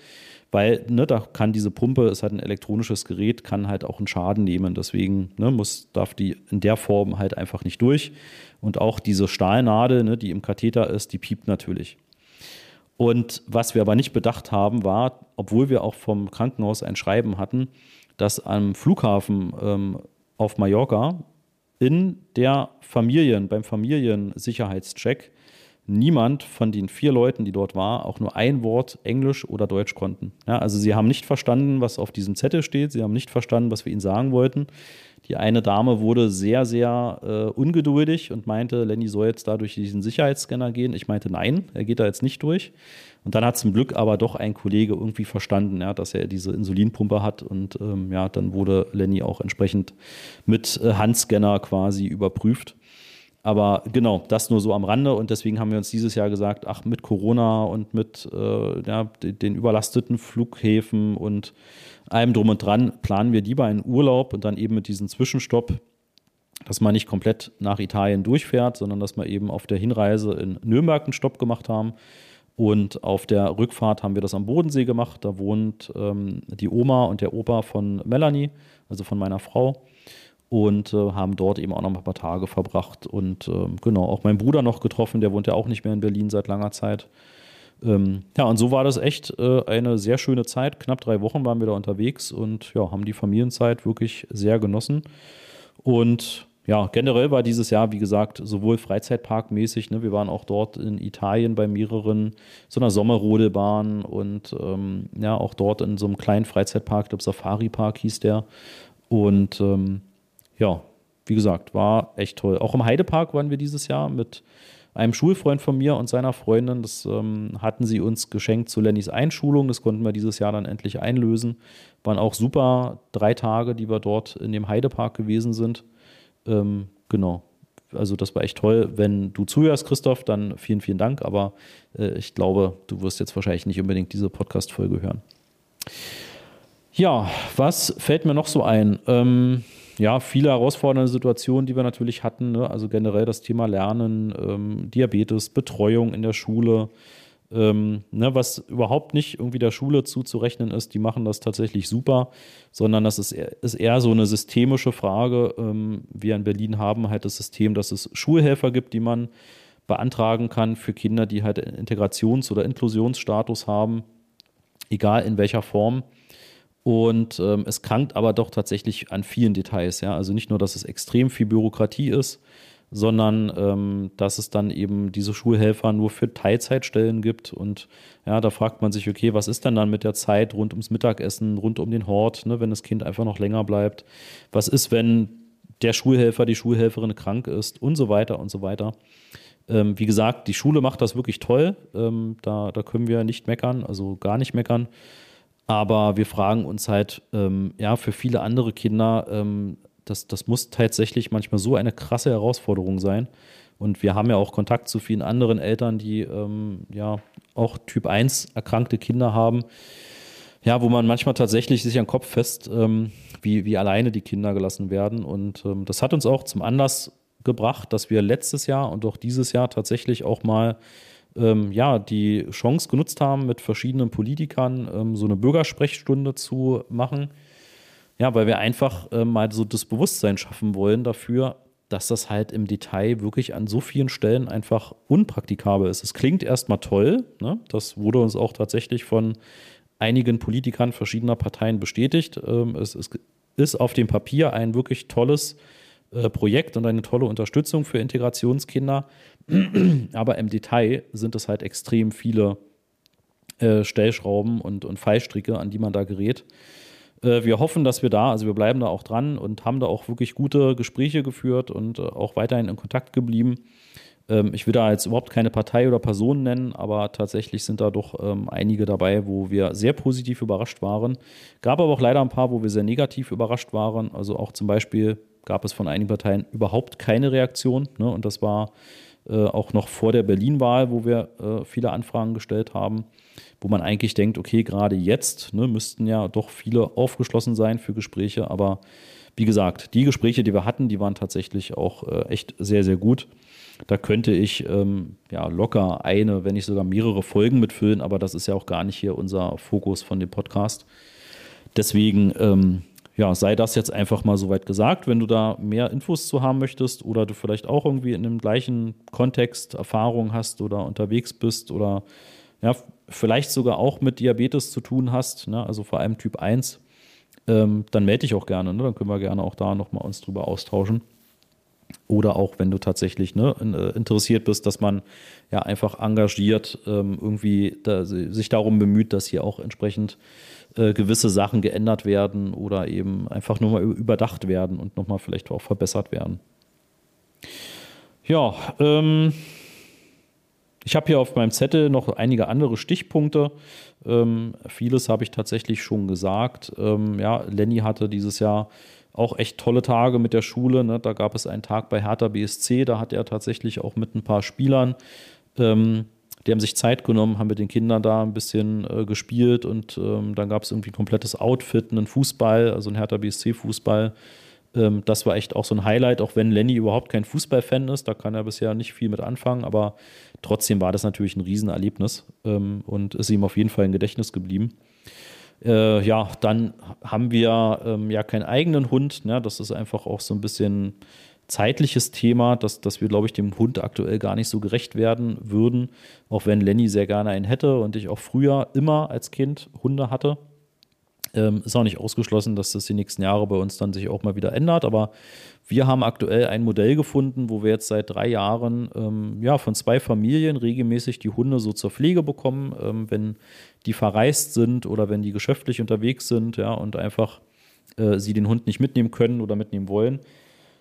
Weil ne, da kann diese Pumpe, ist halt ein elektronisches Gerät, kann halt auch einen Schaden nehmen. Deswegen ne, muss, darf die in der Form halt einfach nicht durch. Und auch diese Stahlnadel, ne, die im Katheter ist, die piept natürlich. Und was wir aber nicht bedacht haben, war, obwohl wir auch vom Krankenhaus ein Schreiben hatten, dass am Flughafen ähm, auf Mallorca in der Familien, beim Familiensicherheitscheck niemand von den vier Leuten, die dort war, auch nur ein Wort Englisch oder Deutsch konnten. Ja, also sie haben nicht verstanden, was auf diesem Zettel steht, sie haben nicht verstanden, was wir ihnen sagen wollten. Die eine Dame wurde sehr, sehr äh, ungeduldig und meinte, Lenny soll jetzt da durch diesen Sicherheitsscanner gehen. Ich meinte, nein, er geht da jetzt nicht durch. Und dann hat zum Glück aber doch ein Kollege irgendwie verstanden, ja, dass er diese Insulinpumpe hat. Und ähm, ja, dann wurde Lenny auch entsprechend mit äh, Handscanner quasi überprüft. Aber genau, das nur so am Rande. Und deswegen haben wir uns dieses Jahr gesagt, ach, mit Corona und mit äh, ja, den überlasteten Flughäfen und allem drum und dran planen wir lieber einen Urlaub und dann eben mit diesem Zwischenstopp, dass man nicht komplett nach Italien durchfährt, sondern dass wir eben auf der Hinreise in Nürnberg einen Stopp gemacht haben. Und auf der Rückfahrt haben wir das am Bodensee gemacht. Da wohnt ähm, die Oma und der Opa von Melanie, also von meiner Frau. Und äh, haben dort eben auch noch ein paar Tage verbracht. Und äh, genau, auch meinen Bruder noch getroffen, der wohnt ja auch nicht mehr in Berlin seit langer Zeit. Ähm, ja, und so war das echt äh, eine sehr schöne Zeit. Knapp drei Wochen waren wir da unterwegs und ja, haben die Familienzeit wirklich sehr genossen. Und ja, generell war dieses Jahr, wie gesagt, sowohl Freizeitparkmäßig, ne, wir waren auch dort in Italien bei mehreren, so einer Sommerrodelbahn und ähm, ja, auch dort in so einem kleinen Freizeitpark, ich glaube Safari Park hieß der. Und ähm, ja, wie gesagt, war echt toll. Auch im Heidepark waren wir dieses Jahr mit einem Schulfreund von mir und seiner Freundin. Das ähm, hatten sie uns geschenkt zu Lennys Einschulung. Das konnten wir dieses Jahr dann endlich einlösen. Waren auch super drei Tage, die wir dort in dem Heidepark gewesen sind. Ähm, genau. Also das war echt toll. Wenn du zuhörst, Christoph, dann vielen, vielen Dank. Aber äh, ich glaube, du wirst jetzt wahrscheinlich nicht unbedingt diese Podcast-Folge hören. Ja, was fällt mir noch so ein? Ähm, ja, viele herausfordernde Situationen, die wir natürlich hatten. Ne? Also generell das Thema Lernen, ähm, Diabetes, Betreuung in der Schule, ähm, ne, was überhaupt nicht irgendwie der Schule zuzurechnen ist. Die machen das tatsächlich super, sondern das ist eher, ist eher so eine systemische Frage. Ähm, wir in Berlin haben halt das System, dass es Schulhelfer gibt, die man beantragen kann für Kinder, die halt Integrations- oder Inklusionsstatus haben, egal in welcher Form. Und ähm, es krankt aber doch tatsächlich an vielen Details. Ja? Also nicht nur, dass es extrem viel Bürokratie ist, sondern ähm, dass es dann eben diese Schulhelfer nur für Teilzeitstellen gibt. Und ja, da fragt man sich, okay, was ist denn dann mit der Zeit rund ums Mittagessen, rund um den Hort, ne, wenn das Kind einfach noch länger bleibt? Was ist, wenn der Schulhelfer, die Schulhelferin krank ist und so weiter und so weiter? Ähm, wie gesagt, die Schule macht das wirklich toll. Ähm, da, da können wir nicht meckern, also gar nicht meckern. Aber wir fragen uns halt, ähm, ja, für viele andere Kinder, ähm, das, das muss tatsächlich manchmal so eine krasse Herausforderung sein. Und wir haben ja auch Kontakt zu vielen anderen Eltern, die ähm, ja auch Typ 1 erkrankte Kinder haben. Ja, wo man manchmal tatsächlich sich an den Kopf fest, ähm, wie, wie alleine die Kinder gelassen werden. Und ähm, das hat uns auch zum Anlass gebracht, dass wir letztes Jahr und auch dieses Jahr tatsächlich auch mal ähm, ja, die Chance genutzt haben, mit verschiedenen Politikern ähm, so eine Bürgersprechstunde zu machen. Ja, weil wir einfach äh, mal so das Bewusstsein schaffen wollen dafür, dass das halt im Detail wirklich an so vielen Stellen einfach unpraktikabel ist. Es klingt erstmal toll, ne? das wurde uns auch tatsächlich von einigen Politikern verschiedener Parteien bestätigt. Ähm, es, es, ist auf dem Papier ein wirklich tolles äh, Projekt und eine tolle Unterstützung für Integrationskinder. Aber im Detail sind es halt extrem viele äh, Stellschrauben und, und Fallstricke, an die man da gerät. Äh, wir hoffen, dass wir da, also wir bleiben da auch dran und haben da auch wirklich gute Gespräche geführt und äh, auch weiterhin in Kontakt geblieben. Ähm, ich will da jetzt überhaupt keine Partei oder Person nennen, aber tatsächlich sind da doch ähm, einige dabei, wo wir sehr positiv überrascht waren. Gab aber auch leider ein paar, wo wir sehr negativ überrascht waren. Also auch zum Beispiel gab es von einigen Parteien überhaupt keine Reaktion. Ne? Und das war äh, auch noch vor der Berlin-Wahl, wo wir äh, viele Anfragen gestellt haben, wo man eigentlich denkt, okay, gerade jetzt ne, müssten ja doch viele aufgeschlossen sein für Gespräche. Aber wie gesagt, die Gespräche, die wir hatten, die waren tatsächlich auch äh, echt sehr, sehr gut. Da könnte ich ähm, ja locker eine, wenn nicht sogar mehrere Folgen mitfüllen, aber das ist ja auch gar nicht hier unser Fokus von dem Podcast. Deswegen ähm, ja, sei das jetzt einfach mal soweit gesagt. Wenn du da mehr Infos zu haben möchtest oder du vielleicht auch irgendwie in dem gleichen Kontext Erfahrung hast oder unterwegs bist oder ja, vielleicht sogar auch mit Diabetes zu tun hast, ne, also vor allem Typ 1, ähm, dann melde dich auch gerne. Ne? Dann können wir gerne auch da nochmal uns drüber austauschen. Oder auch, wenn du tatsächlich ne, äh, interessiert bist, dass man ja einfach engagiert ähm, irgendwie da, sich darum bemüht, dass hier auch entsprechend äh, gewisse Sachen geändert werden oder eben einfach nur mal überdacht werden und nochmal vielleicht auch verbessert werden. Ja, ähm, ich habe hier auf meinem Zettel noch einige andere Stichpunkte. Ähm, vieles habe ich tatsächlich schon gesagt. Ähm, ja, Lenny hatte dieses Jahr auch echt tolle Tage mit der Schule. Ne? Da gab es einen Tag bei Hertha BSC, da hat er tatsächlich auch mit ein paar Spielern ähm, die haben sich Zeit genommen, haben mit den Kindern da ein bisschen äh, gespielt und ähm, dann gab es irgendwie ein komplettes Outfit, einen Fußball, also ein Hertha BSC-Fußball. Ähm, das war echt auch so ein Highlight, auch wenn Lenny überhaupt kein Fußballfan ist, da kann er bisher nicht viel mit anfangen, aber trotzdem war das natürlich ein Riesenerlebnis ähm, und ist ihm auf jeden Fall im Gedächtnis geblieben. Äh, ja, dann haben wir ähm, ja keinen eigenen Hund, ne? das ist einfach auch so ein bisschen zeitliches Thema, dass, dass wir, glaube ich, dem Hund aktuell gar nicht so gerecht werden würden, auch wenn Lenny sehr gerne einen hätte und ich auch früher immer als Kind Hunde hatte. Ähm, ist auch nicht ausgeschlossen, dass das die nächsten Jahre bei uns dann sich auch mal wieder ändert, aber wir haben aktuell ein Modell gefunden, wo wir jetzt seit drei Jahren ähm, ja, von zwei Familien regelmäßig die Hunde so zur Pflege bekommen, ähm, wenn die verreist sind oder wenn die geschäftlich unterwegs sind ja, und einfach äh, sie den Hund nicht mitnehmen können oder mitnehmen wollen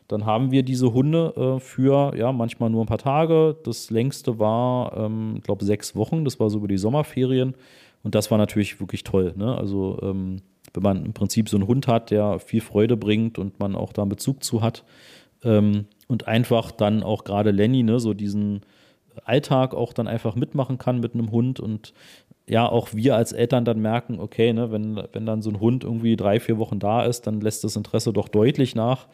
dann haben wir diese Hunde äh, für ja manchmal nur ein paar Tage. Das längste war, ähm, glaube sechs Wochen. Das war so über die Sommerferien. Und das war natürlich wirklich toll. Ne? Also ähm, wenn man im Prinzip so einen Hund hat, der viel Freude bringt und man auch da einen Bezug zu hat, ähm, und einfach dann auch gerade Lenny, ne, so diesen Alltag auch dann einfach mitmachen kann mit einem Hund und ja, auch wir als Eltern dann merken, okay, ne, wenn, wenn dann so ein Hund irgendwie drei, vier Wochen da ist, dann lässt das Interesse doch deutlich nach.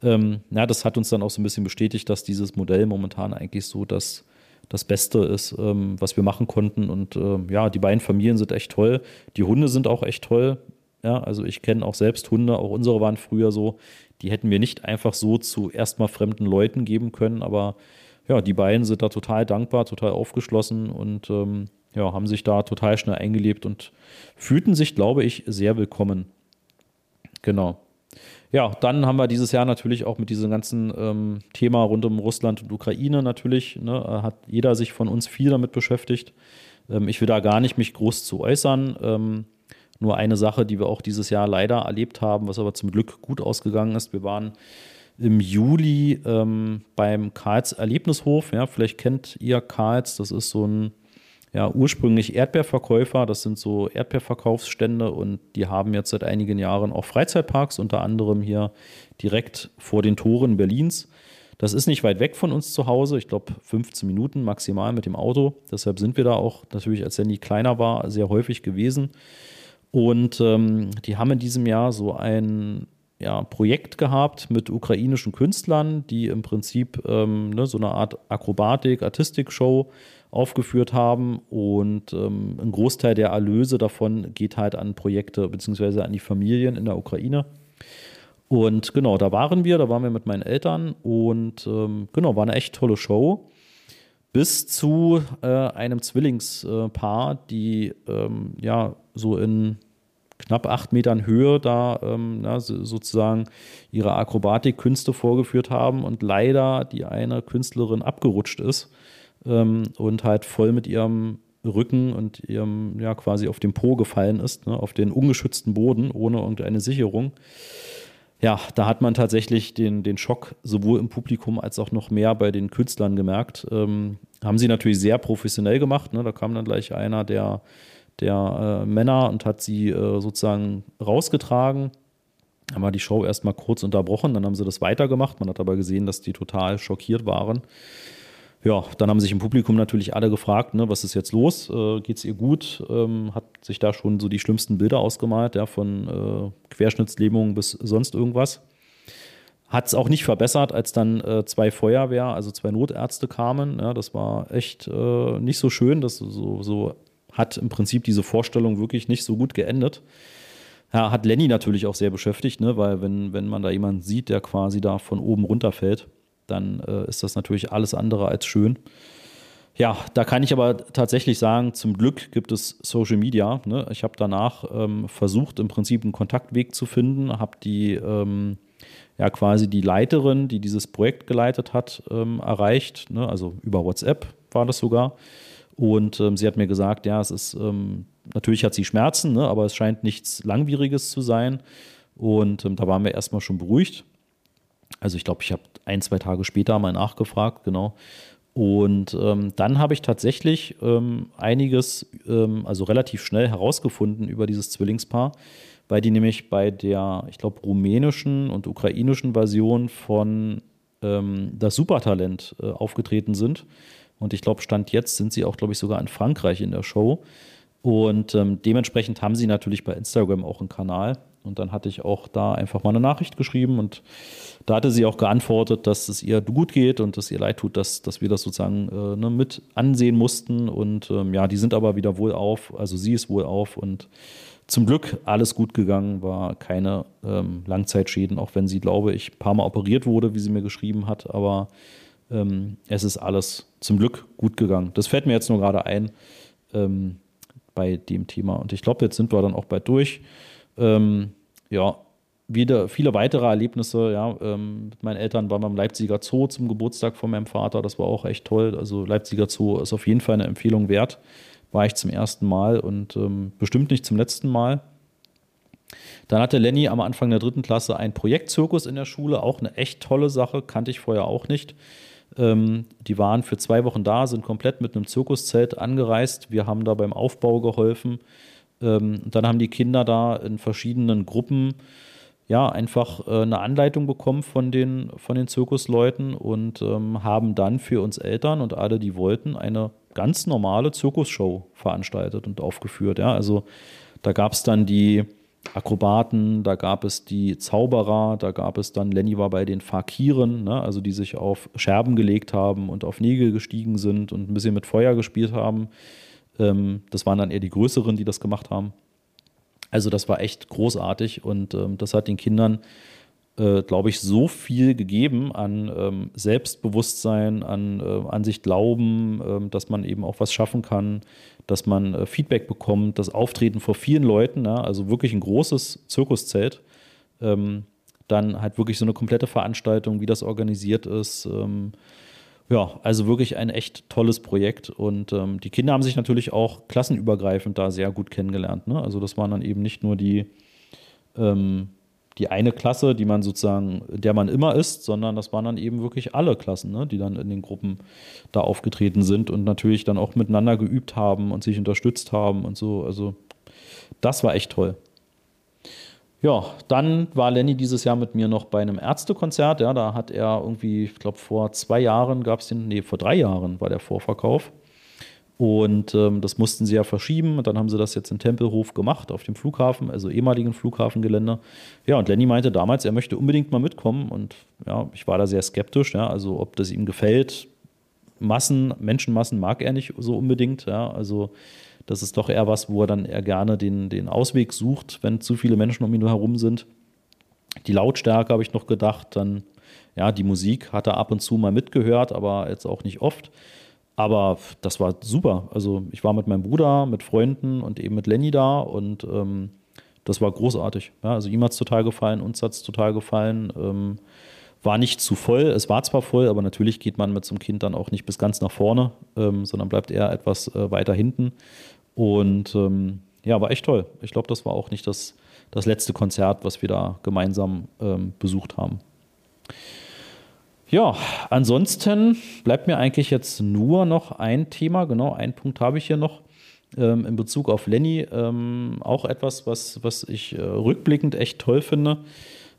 Ähm, ja, das hat uns dann auch so ein bisschen bestätigt, dass dieses Modell momentan eigentlich so das, das Beste ist, ähm, was wir machen konnten. Und ähm, ja, die beiden Familien sind echt toll. Die Hunde sind auch echt toll. Ja, also ich kenne auch selbst Hunde, auch unsere waren früher so. Die hätten wir nicht einfach so zu erstmal fremden Leuten geben können, aber ja, die beiden sind da total dankbar, total aufgeschlossen und ähm, ja, haben sich da total schnell eingelebt und fühlten sich, glaube ich, sehr willkommen. Genau. Ja, dann haben wir dieses Jahr natürlich auch mit diesem ganzen ähm, Thema rund um Russland und Ukraine natürlich, ne, hat jeder sich von uns viel damit beschäftigt. Ähm, ich will da gar nicht mich groß zu äußern. Nur eine Sache, die wir auch dieses Jahr leider erlebt haben, was aber zum Glück gut ausgegangen ist. Wir waren im Juli ähm, beim Karls Erlebnishof. Ja, vielleicht kennt ihr Karls, das ist so ein ja, ursprünglich Erdbeerverkäufer. Das sind so Erdbeerverkaufsstände und die haben jetzt seit einigen Jahren auch Freizeitparks, unter anderem hier direkt vor den Toren Berlins. Das ist nicht weit weg von uns zu Hause. Ich glaube 15 Minuten maximal mit dem Auto. Deshalb sind wir da auch natürlich, als Sandy kleiner war, sehr häufig gewesen. Und ähm, die haben in diesem Jahr so ein ja, Projekt gehabt mit ukrainischen Künstlern, die im Prinzip ähm, ne, so eine Art Akrobatik, Artistik-Show aufgeführt haben. Und ähm, ein Großteil der Erlöse davon geht halt an Projekte bzw. an die Familien in der Ukraine. Und genau, da waren wir, da waren wir mit meinen Eltern und ähm, genau, war eine echt tolle Show. Bis zu äh, einem Zwillingspaar, die ähm, ja so in knapp acht Metern Höhe da ähm, na, sozusagen ihre Akrobatikkünste vorgeführt haben und leider die eine Künstlerin abgerutscht ist ähm, und halt voll mit ihrem Rücken und ihrem, ja, quasi auf dem Po gefallen ist, ne, auf den ungeschützten Boden ohne irgendeine Sicherung. Ja, da hat man tatsächlich den, den Schock sowohl im Publikum als auch noch mehr bei den Künstlern gemerkt. Ähm, haben sie natürlich sehr professionell gemacht. Ne? Da kam dann gleich einer der der äh, Männer und hat sie äh, sozusagen rausgetragen. Dann war die Show erstmal kurz unterbrochen, dann haben sie das weitergemacht. Man hat aber gesehen, dass die total schockiert waren. Ja, dann haben sich im Publikum natürlich alle gefragt, ne, was ist jetzt los? Äh, Geht es ihr gut? Ähm, hat sich da schon so die schlimmsten Bilder ausgemalt, ja, von äh, Querschnittslähmung bis sonst irgendwas. Hat es auch nicht verbessert, als dann äh, zwei Feuerwehr, also zwei Notärzte kamen. Ja, das war echt äh, nicht so schön. Das so, so hat im Prinzip diese Vorstellung wirklich nicht so gut geendet. Ja, hat Lenny natürlich auch sehr beschäftigt, ne? weil wenn, wenn man da jemanden sieht, der quasi da von oben runterfällt, dann äh, ist das natürlich alles andere als schön. Ja, da kann ich aber tatsächlich sagen, zum Glück gibt es Social Media. Ne? Ich habe danach ähm, versucht, im Prinzip einen Kontaktweg zu finden, habe die ähm, ja quasi die Leiterin, die dieses Projekt geleitet hat, ähm, erreicht. Ne? Also über WhatsApp war das sogar. Und ähm, sie hat mir gesagt, ja, es ist, ähm, natürlich hat sie Schmerzen, ne, aber es scheint nichts Langwieriges zu sein. Und ähm, da waren wir erstmal schon beruhigt. Also ich glaube, ich habe ein, zwei Tage später mal nachgefragt, genau. Und ähm, dann habe ich tatsächlich ähm, einiges, ähm, also relativ schnell herausgefunden über dieses Zwillingspaar, weil die nämlich bei der, ich glaube, rumänischen und ukrainischen Version von das Supertalent äh, aufgetreten sind. Und ich glaube, Stand jetzt sind sie auch, glaube ich, sogar in Frankreich in der Show. Und ähm, dementsprechend haben sie natürlich bei Instagram auch einen Kanal. Und dann hatte ich auch da einfach mal eine Nachricht geschrieben und da hatte sie auch geantwortet, dass es ihr gut geht und dass ihr leid tut, dass, dass wir das sozusagen äh, ne, mit ansehen mussten. Und ähm, ja, die sind aber wieder wohl auf, also sie ist wohl auf und zum Glück alles gut gegangen, war keine ähm, Langzeitschäden, auch wenn sie, glaube ich, ein paar Mal operiert wurde, wie sie mir geschrieben hat. Aber ähm, es ist alles zum Glück gut gegangen. Das fällt mir jetzt nur gerade ein ähm, bei dem Thema. Und ich glaube, jetzt sind wir dann auch bald durch. Ähm, ja, wieder viele weitere Erlebnisse. Ja, ähm, mit meinen Eltern waren wir im Leipziger Zoo zum Geburtstag von meinem Vater. Das war auch echt toll. Also Leipziger Zoo ist auf jeden Fall eine Empfehlung wert. War ich zum ersten Mal und ähm, bestimmt nicht zum letzten Mal. Dann hatte Lenny am Anfang der dritten Klasse einen Projektzirkus in der Schule, auch eine echt tolle Sache, kannte ich vorher auch nicht. Ähm, die waren für zwei Wochen da, sind komplett mit einem Zirkuszelt angereist. Wir haben da beim Aufbau geholfen. Ähm, dann haben die Kinder da in verschiedenen Gruppen ja, einfach äh, eine Anleitung bekommen von den, von den Zirkusleuten und ähm, haben dann für uns Eltern und alle, die wollten, eine ganz normale Zirkusshow veranstaltet und aufgeführt. Ja, also da gab es dann die Akrobaten, da gab es die Zauberer, da gab es dann, Lenny war bei den Fakiren, ne, also die sich auf Scherben gelegt haben und auf Nägel gestiegen sind und ein bisschen mit Feuer gespielt haben. Ähm, das waren dann eher die größeren, die das gemacht haben. Also das war echt großartig und ähm, das hat den Kindern, äh, glaube ich, so viel gegeben an ähm, Selbstbewusstsein, an, äh, an sich glauben, äh, dass man eben auch was schaffen kann, dass man äh, Feedback bekommt, das Auftreten vor vielen Leuten, ja, also wirklich ein großes Zirkuszelt. Ähm, dann halt wirklich so eine komplette Veranstaltung, wie das organisiert ist. Ähm, ja, also wirklich ein echt tolles Projekt. Und ähm, die Kinder haben sich natürlich auch klassenübergreifend da sehr gut kennengelernt. Ne? Also das waren dann eben nicht nur die, ähm, die eine Klasse, die man sozusagen, der man immer ist, sondern das waren dann eben wirklich alle Klassen, ne? die dann in den Gruppen da aufgetreten sind und natürlich dann auch miteinander geübt haben und sich unterstützt haben und so. Also das war echt toll. Ja, dann war Lenny dieses Jahr mit mir noch bei einem Ärztekonzert. Ja, da hat er irgendwie, ich glaube, vor zwei Jahren gab es den, nee, vor drei Jahren war der Vorverkauf. Und ähm, das mussten sie ja verschieben. Und dann haben sie das jetzt in Tempelhof gemacht, auf dem Flughafen, also ehemaligen Flughafengelände. Ja, und Lenny meinte damals, er möchte unbedingt mal mitkommen. Und ja, ich war da sehr skeptisch, ja, also ob das ihm gefällt. Massen, Menschenmassen mag er nicht so unbedingt, ja, also das ist doch eher was, wo er dann eher gerne den, den Ausweg sucht, wenn zu viele Menschen um ihn herum sind. Die Lautstärke habe ich noch gedacht, dann ja, die Musik hat er ab und zu mal mitgehört, aber jetzt auch nicht oft. Aber das war super. Also ich war mit meinem Bruder, mit Freunden und eben mit Lenny da und ähm, das war großartig. Ja, also ihm hat es total gefallen, uns hat es total gefallen. Ähm, war nicht zu voll. Es war zwar voll, aber natürlich geht man mit so einem Kind dann auch nicht bis ganz nach vorne, ähm, sondern bleibt eher etwas äh, weiter hinten. Und ähm, ja, war echt toll. Ich glaube, das war auch nicht das, das letzte Konzert, was wir da gemeinsam ähm, besucht haben. Ja, ansonsten bleibt mir eigentlich jetzt nur noch ein Thema, genau, einen Punkt habe ich hier noch ähm, in Bezug auf Lenny. Ähm, auch etwas, was, was ich äh, rückblickend echt toll finde.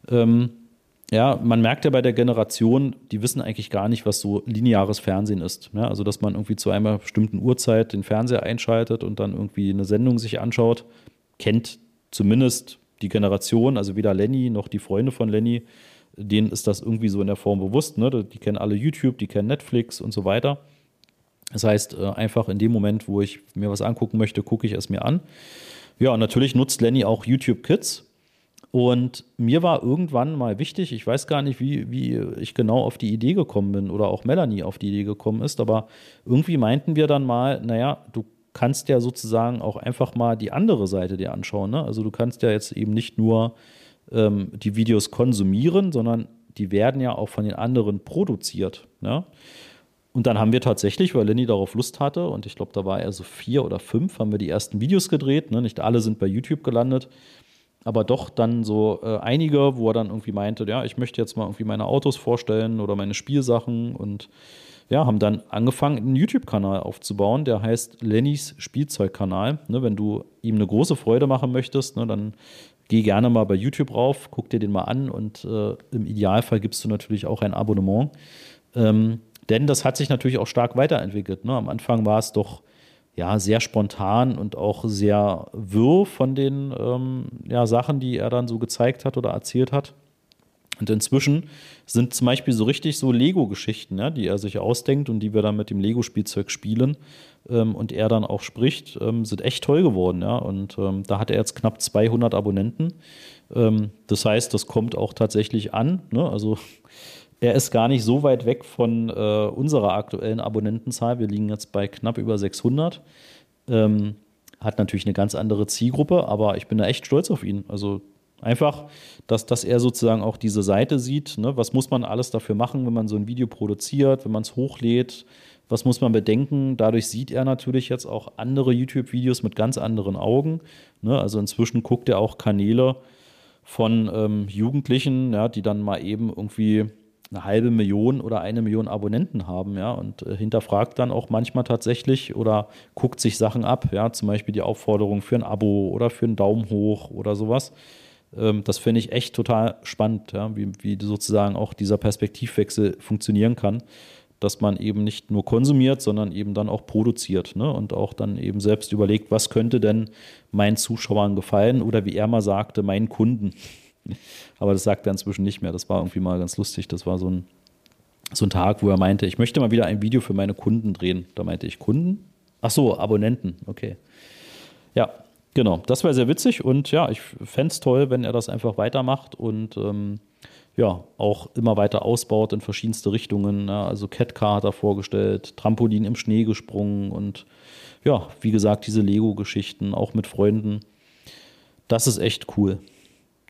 Ähm, ja, man merkt ja bei der Generation, die wissen eigentlich gar nicht, was so lineares Fernsehen ist. Ja, also, dass man irgendwie zu einer bestimmten Uhrzeit den Fernseher einschaltet und dann irgendwie eine Sendung sich anschaut, kennt zumindest die Generation, also weder Lenny noch die Freunde von Lenny, denen ist das irgendwie so in der Form bewusst. Ne? Die kennen alle YouTube, die kennen Netflix und so weiter. Das heißt, äh, einfach in dem Moment, wo ich mir was angucken möchte, gucke ich es mir an. Ja, und natürlich nutzt Lenny auch YouTube Kids. Und mir war irgendwann mal wichtig, ich weiß gar nicht, wie, wie ich genau auf die Idee gekommen bin oder auch Melanie auf die Idee gekommen ist, aber irgendwie meinten wir dann mal, naja, du kannst ja sozusagen auch einfach mal die andere Seite dir anschauen. Ne? Also du kannst ja jetzt eben nicht nur ähm, die Videos konsumieren, sondern die werden ja auch von den anderen produziert. Ne? Und dann haben wir tatsächlich, weil Lenny darauf Lust hatte, und ich glaube, da war er so vier oder fünf, haben wir die ersten Videos gedreht. Ne? Nicht alle sind bei YouTube gelandet aber doch dann so äh, einige, wo er dann irgendwie meinte, ja, ich möchte jetzt mal irgendwie meine Autos vorstellen oder meine Spielsachen und ja, haben dann angefangen, einen YouTube-Kanal aufzubauen, der heißt Lennys Spielzeugkanal. Ne, wenn du ihm eine große Freude machen möchtest, ne, dann geh gerne mal bei YouTube rauf, guck dir den mal an und äh, im Idealfall gibst du natürlich auch ein Abonnement. Ähm, denn das hat sich natürlich auch stark weiterentwickelt. Ne? Am Anfang war es doch ja, sehr spontan und auch sehr wirr von den ähm, ja, Sachen, die er dann so gezeigt hat oder erzählt hat. Und inzwischen sind zum Beispiel so richtig so Lego-Geschichten, ja, die er sich ausdenkt und die wir dann mit dem Lego-Spielzeug spielen ähm, und er dann auch spricht, ähm, sind echt toll geworden. Ja. Und ähm, da hat er jetzt knapp 200 Abonnenten. Ähm, das heißt, das kommt auch tatsächlich an. Ne? Also er ist gar nicht so weit weg von äh, unserer aktuellen Abonnentenzahl. Wir liegen jetzt bei knapp über 600. Ähm, hat natürlich eine ganz andere Zielgruppe, aber ich bin da echt stolz auf ihn. Also einfach, dass, dass er sozusagen auch diese Seite sieht. Ne? Was muss man alles dafür machen, wenn man so ein Video produziert, wenn man es hochlädt? Was muss man bedenken? Dadurch sieht er natürlich jetzt auch andere YouTube-Videos mit ganz anderen Augen. Ne? Also inzwischen guckt er auch Kanäle von ähm, Jugendlichen, ja, die dann mal eben irgendwie eine halbe Million oder eine Million Abonnenten haben, ja, und äh, hinterfragt dann auch manchmal tatsächlich oder guckt sich Sachen ab, ja, zum Beispiel die Aufforderung für ein Abo oder für einen Daumen hoch oder sowas. Ähm, das finde ich echt total spannend, ja, wie, wie sozusagen auch dieser Perspektivwechsel funktionieren kann, dass man eben nicht nur konsumiert, sondern eben dann auch produziert ne? und auch dann eben selbst überlegt, was könnte denn meinen Zuschauern gefallen oder wie er mal sagte, meinen Kunden. Aber das sagt er inzwischen nicht mehr. Das war irgendwie mal ganz lustig. Das war so ein, so ein Tag, wo er meinte, ich möchte mal wieder ein Video für meine Kunden drehen. Da meinte ich, Kunden? Ach so, Abonnenten, okay. Ja, genau. Das wäre sehr witzig und ja, ich fände es toll, wenn er das einfach weitermacht und ähm, ja, auch immer weiter ausbaut in verschiedenste Richtungen. Ja, also Catcar hat er vorgestellt, Trampolin im Schnee gesprungen und ja, wie gesagt, diese Lego-Geschichten auch mit Freunden. Das ist echt cool.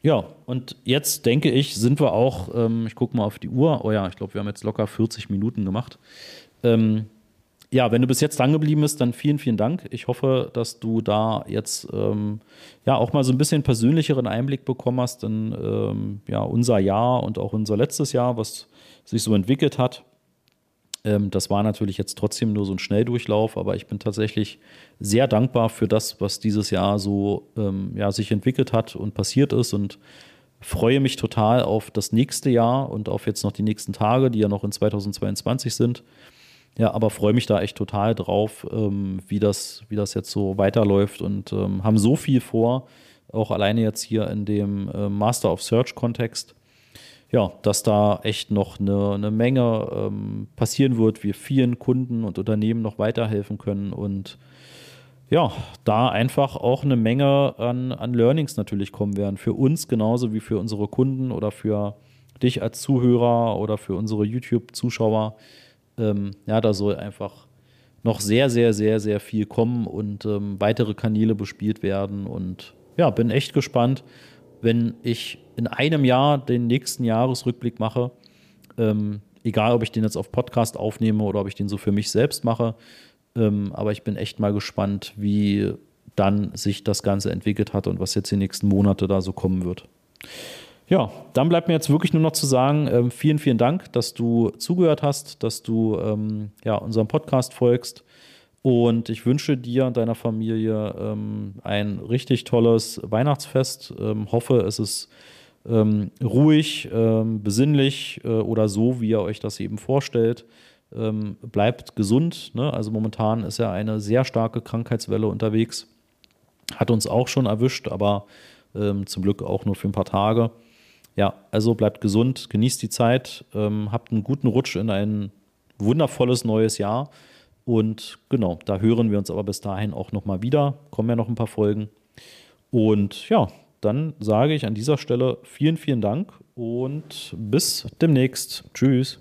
Ja, und jetzt denke ich, sind wir auch, ähm, ich gucke mal auf die Uhr, oh ja, ich glaube, wir haben jetzt locker 40 Minuten gemacht. Ähm, ja, wenn du bis jetzt dran geblieben bist, dann vielen, vielen Dank. Ich hoffe, dass du da jetzt ähm, ja auch mal so ein bisschen persönlicheren Einblick bekommen hast in ähm, ja, unser Jahr und auch unser letztes Jahr, was sich so entwickelt hat. Ähm, das war natürlich jetzt trotzdem nur so ein Schnelldurchlauf, aber ich bin tatsächlich sehr dankbar für das, was dieses Jahr so ähm, ja, sich entwickelt hat und passiert ist und freue mich total auf das nächste Jahr und auf jetzt noch die nächsten Tage, die ja noch in 2022 sind. Ja, aber freue mich da echt total drauf, ähm, wie, das, wie das jetzt so weiterläuft und ähm, haben so viel vor, auch alleine jetzt hier in dem äh, Master of Search-Kontext. Ja, dass da echt noch eine, eine Menge ähm, passieren wird, wir vielen Kunden und Unternehmen noch weiterhelfen können und ja, da einfach auch eine Menge an, an Learnings natürlich kommen werden. Für uns genauso wie für unsere Kunden oder für dich als Zuhörer oder für unsere YouTube-Zuschauer ähm, ja, da soll einfach noch sehr, sehr, sehr, sehr viel kommen und ähm, weitere Kanäle bespielt werden. Und ja, bin echt gespannt, wenn ich in einem Jahr den nächsten Jahresrückblick mache. Ähm, egal, ob ich den jetzt auf Podcast aufnehme oder ob ich den so für mich selbst mache. Ähm, aber ich bin echt mal gespannt, wie dann sich das Ganze entwickelt hat und was jetzt die nächsten Monate da so kommen wird. Ja, dann bleibt mir jetzt wirklich nur noch zu sagen, äh, vielen, vielen Dank, dass du zugehört hast, dass du ähm, ja, unserem Podcast folgst. Und ich wünsche dir und deiner Familie ähm, ein richtig tolles Weihnachtsfest. Ähm, hoffe, es ist ähm, ruhig, ähm, besinnlich äh, oder so, wie ihr euch das eben vorstellt. Ähm, bleibt gesund. Ne? Also momentan ist ja eine sehr starke Krankheitswelle unterwegs. Hat uns auch schon erwischt, aber ähm, zum Glück auch nur für ein paar Tage. Ja, also bleibt gesund, genießt die Zeit, ähm, habt einen guten Rutsch in ein wundervolles neues Jahr. Und genau, da hören wir uns aber bis dahin auch nochmal wieder. Kommen ja noch ein paar Folgen. Und ja, dann sage ich an dieser Stelle vielen, vielen Dank und bis demnächst. Tschüss.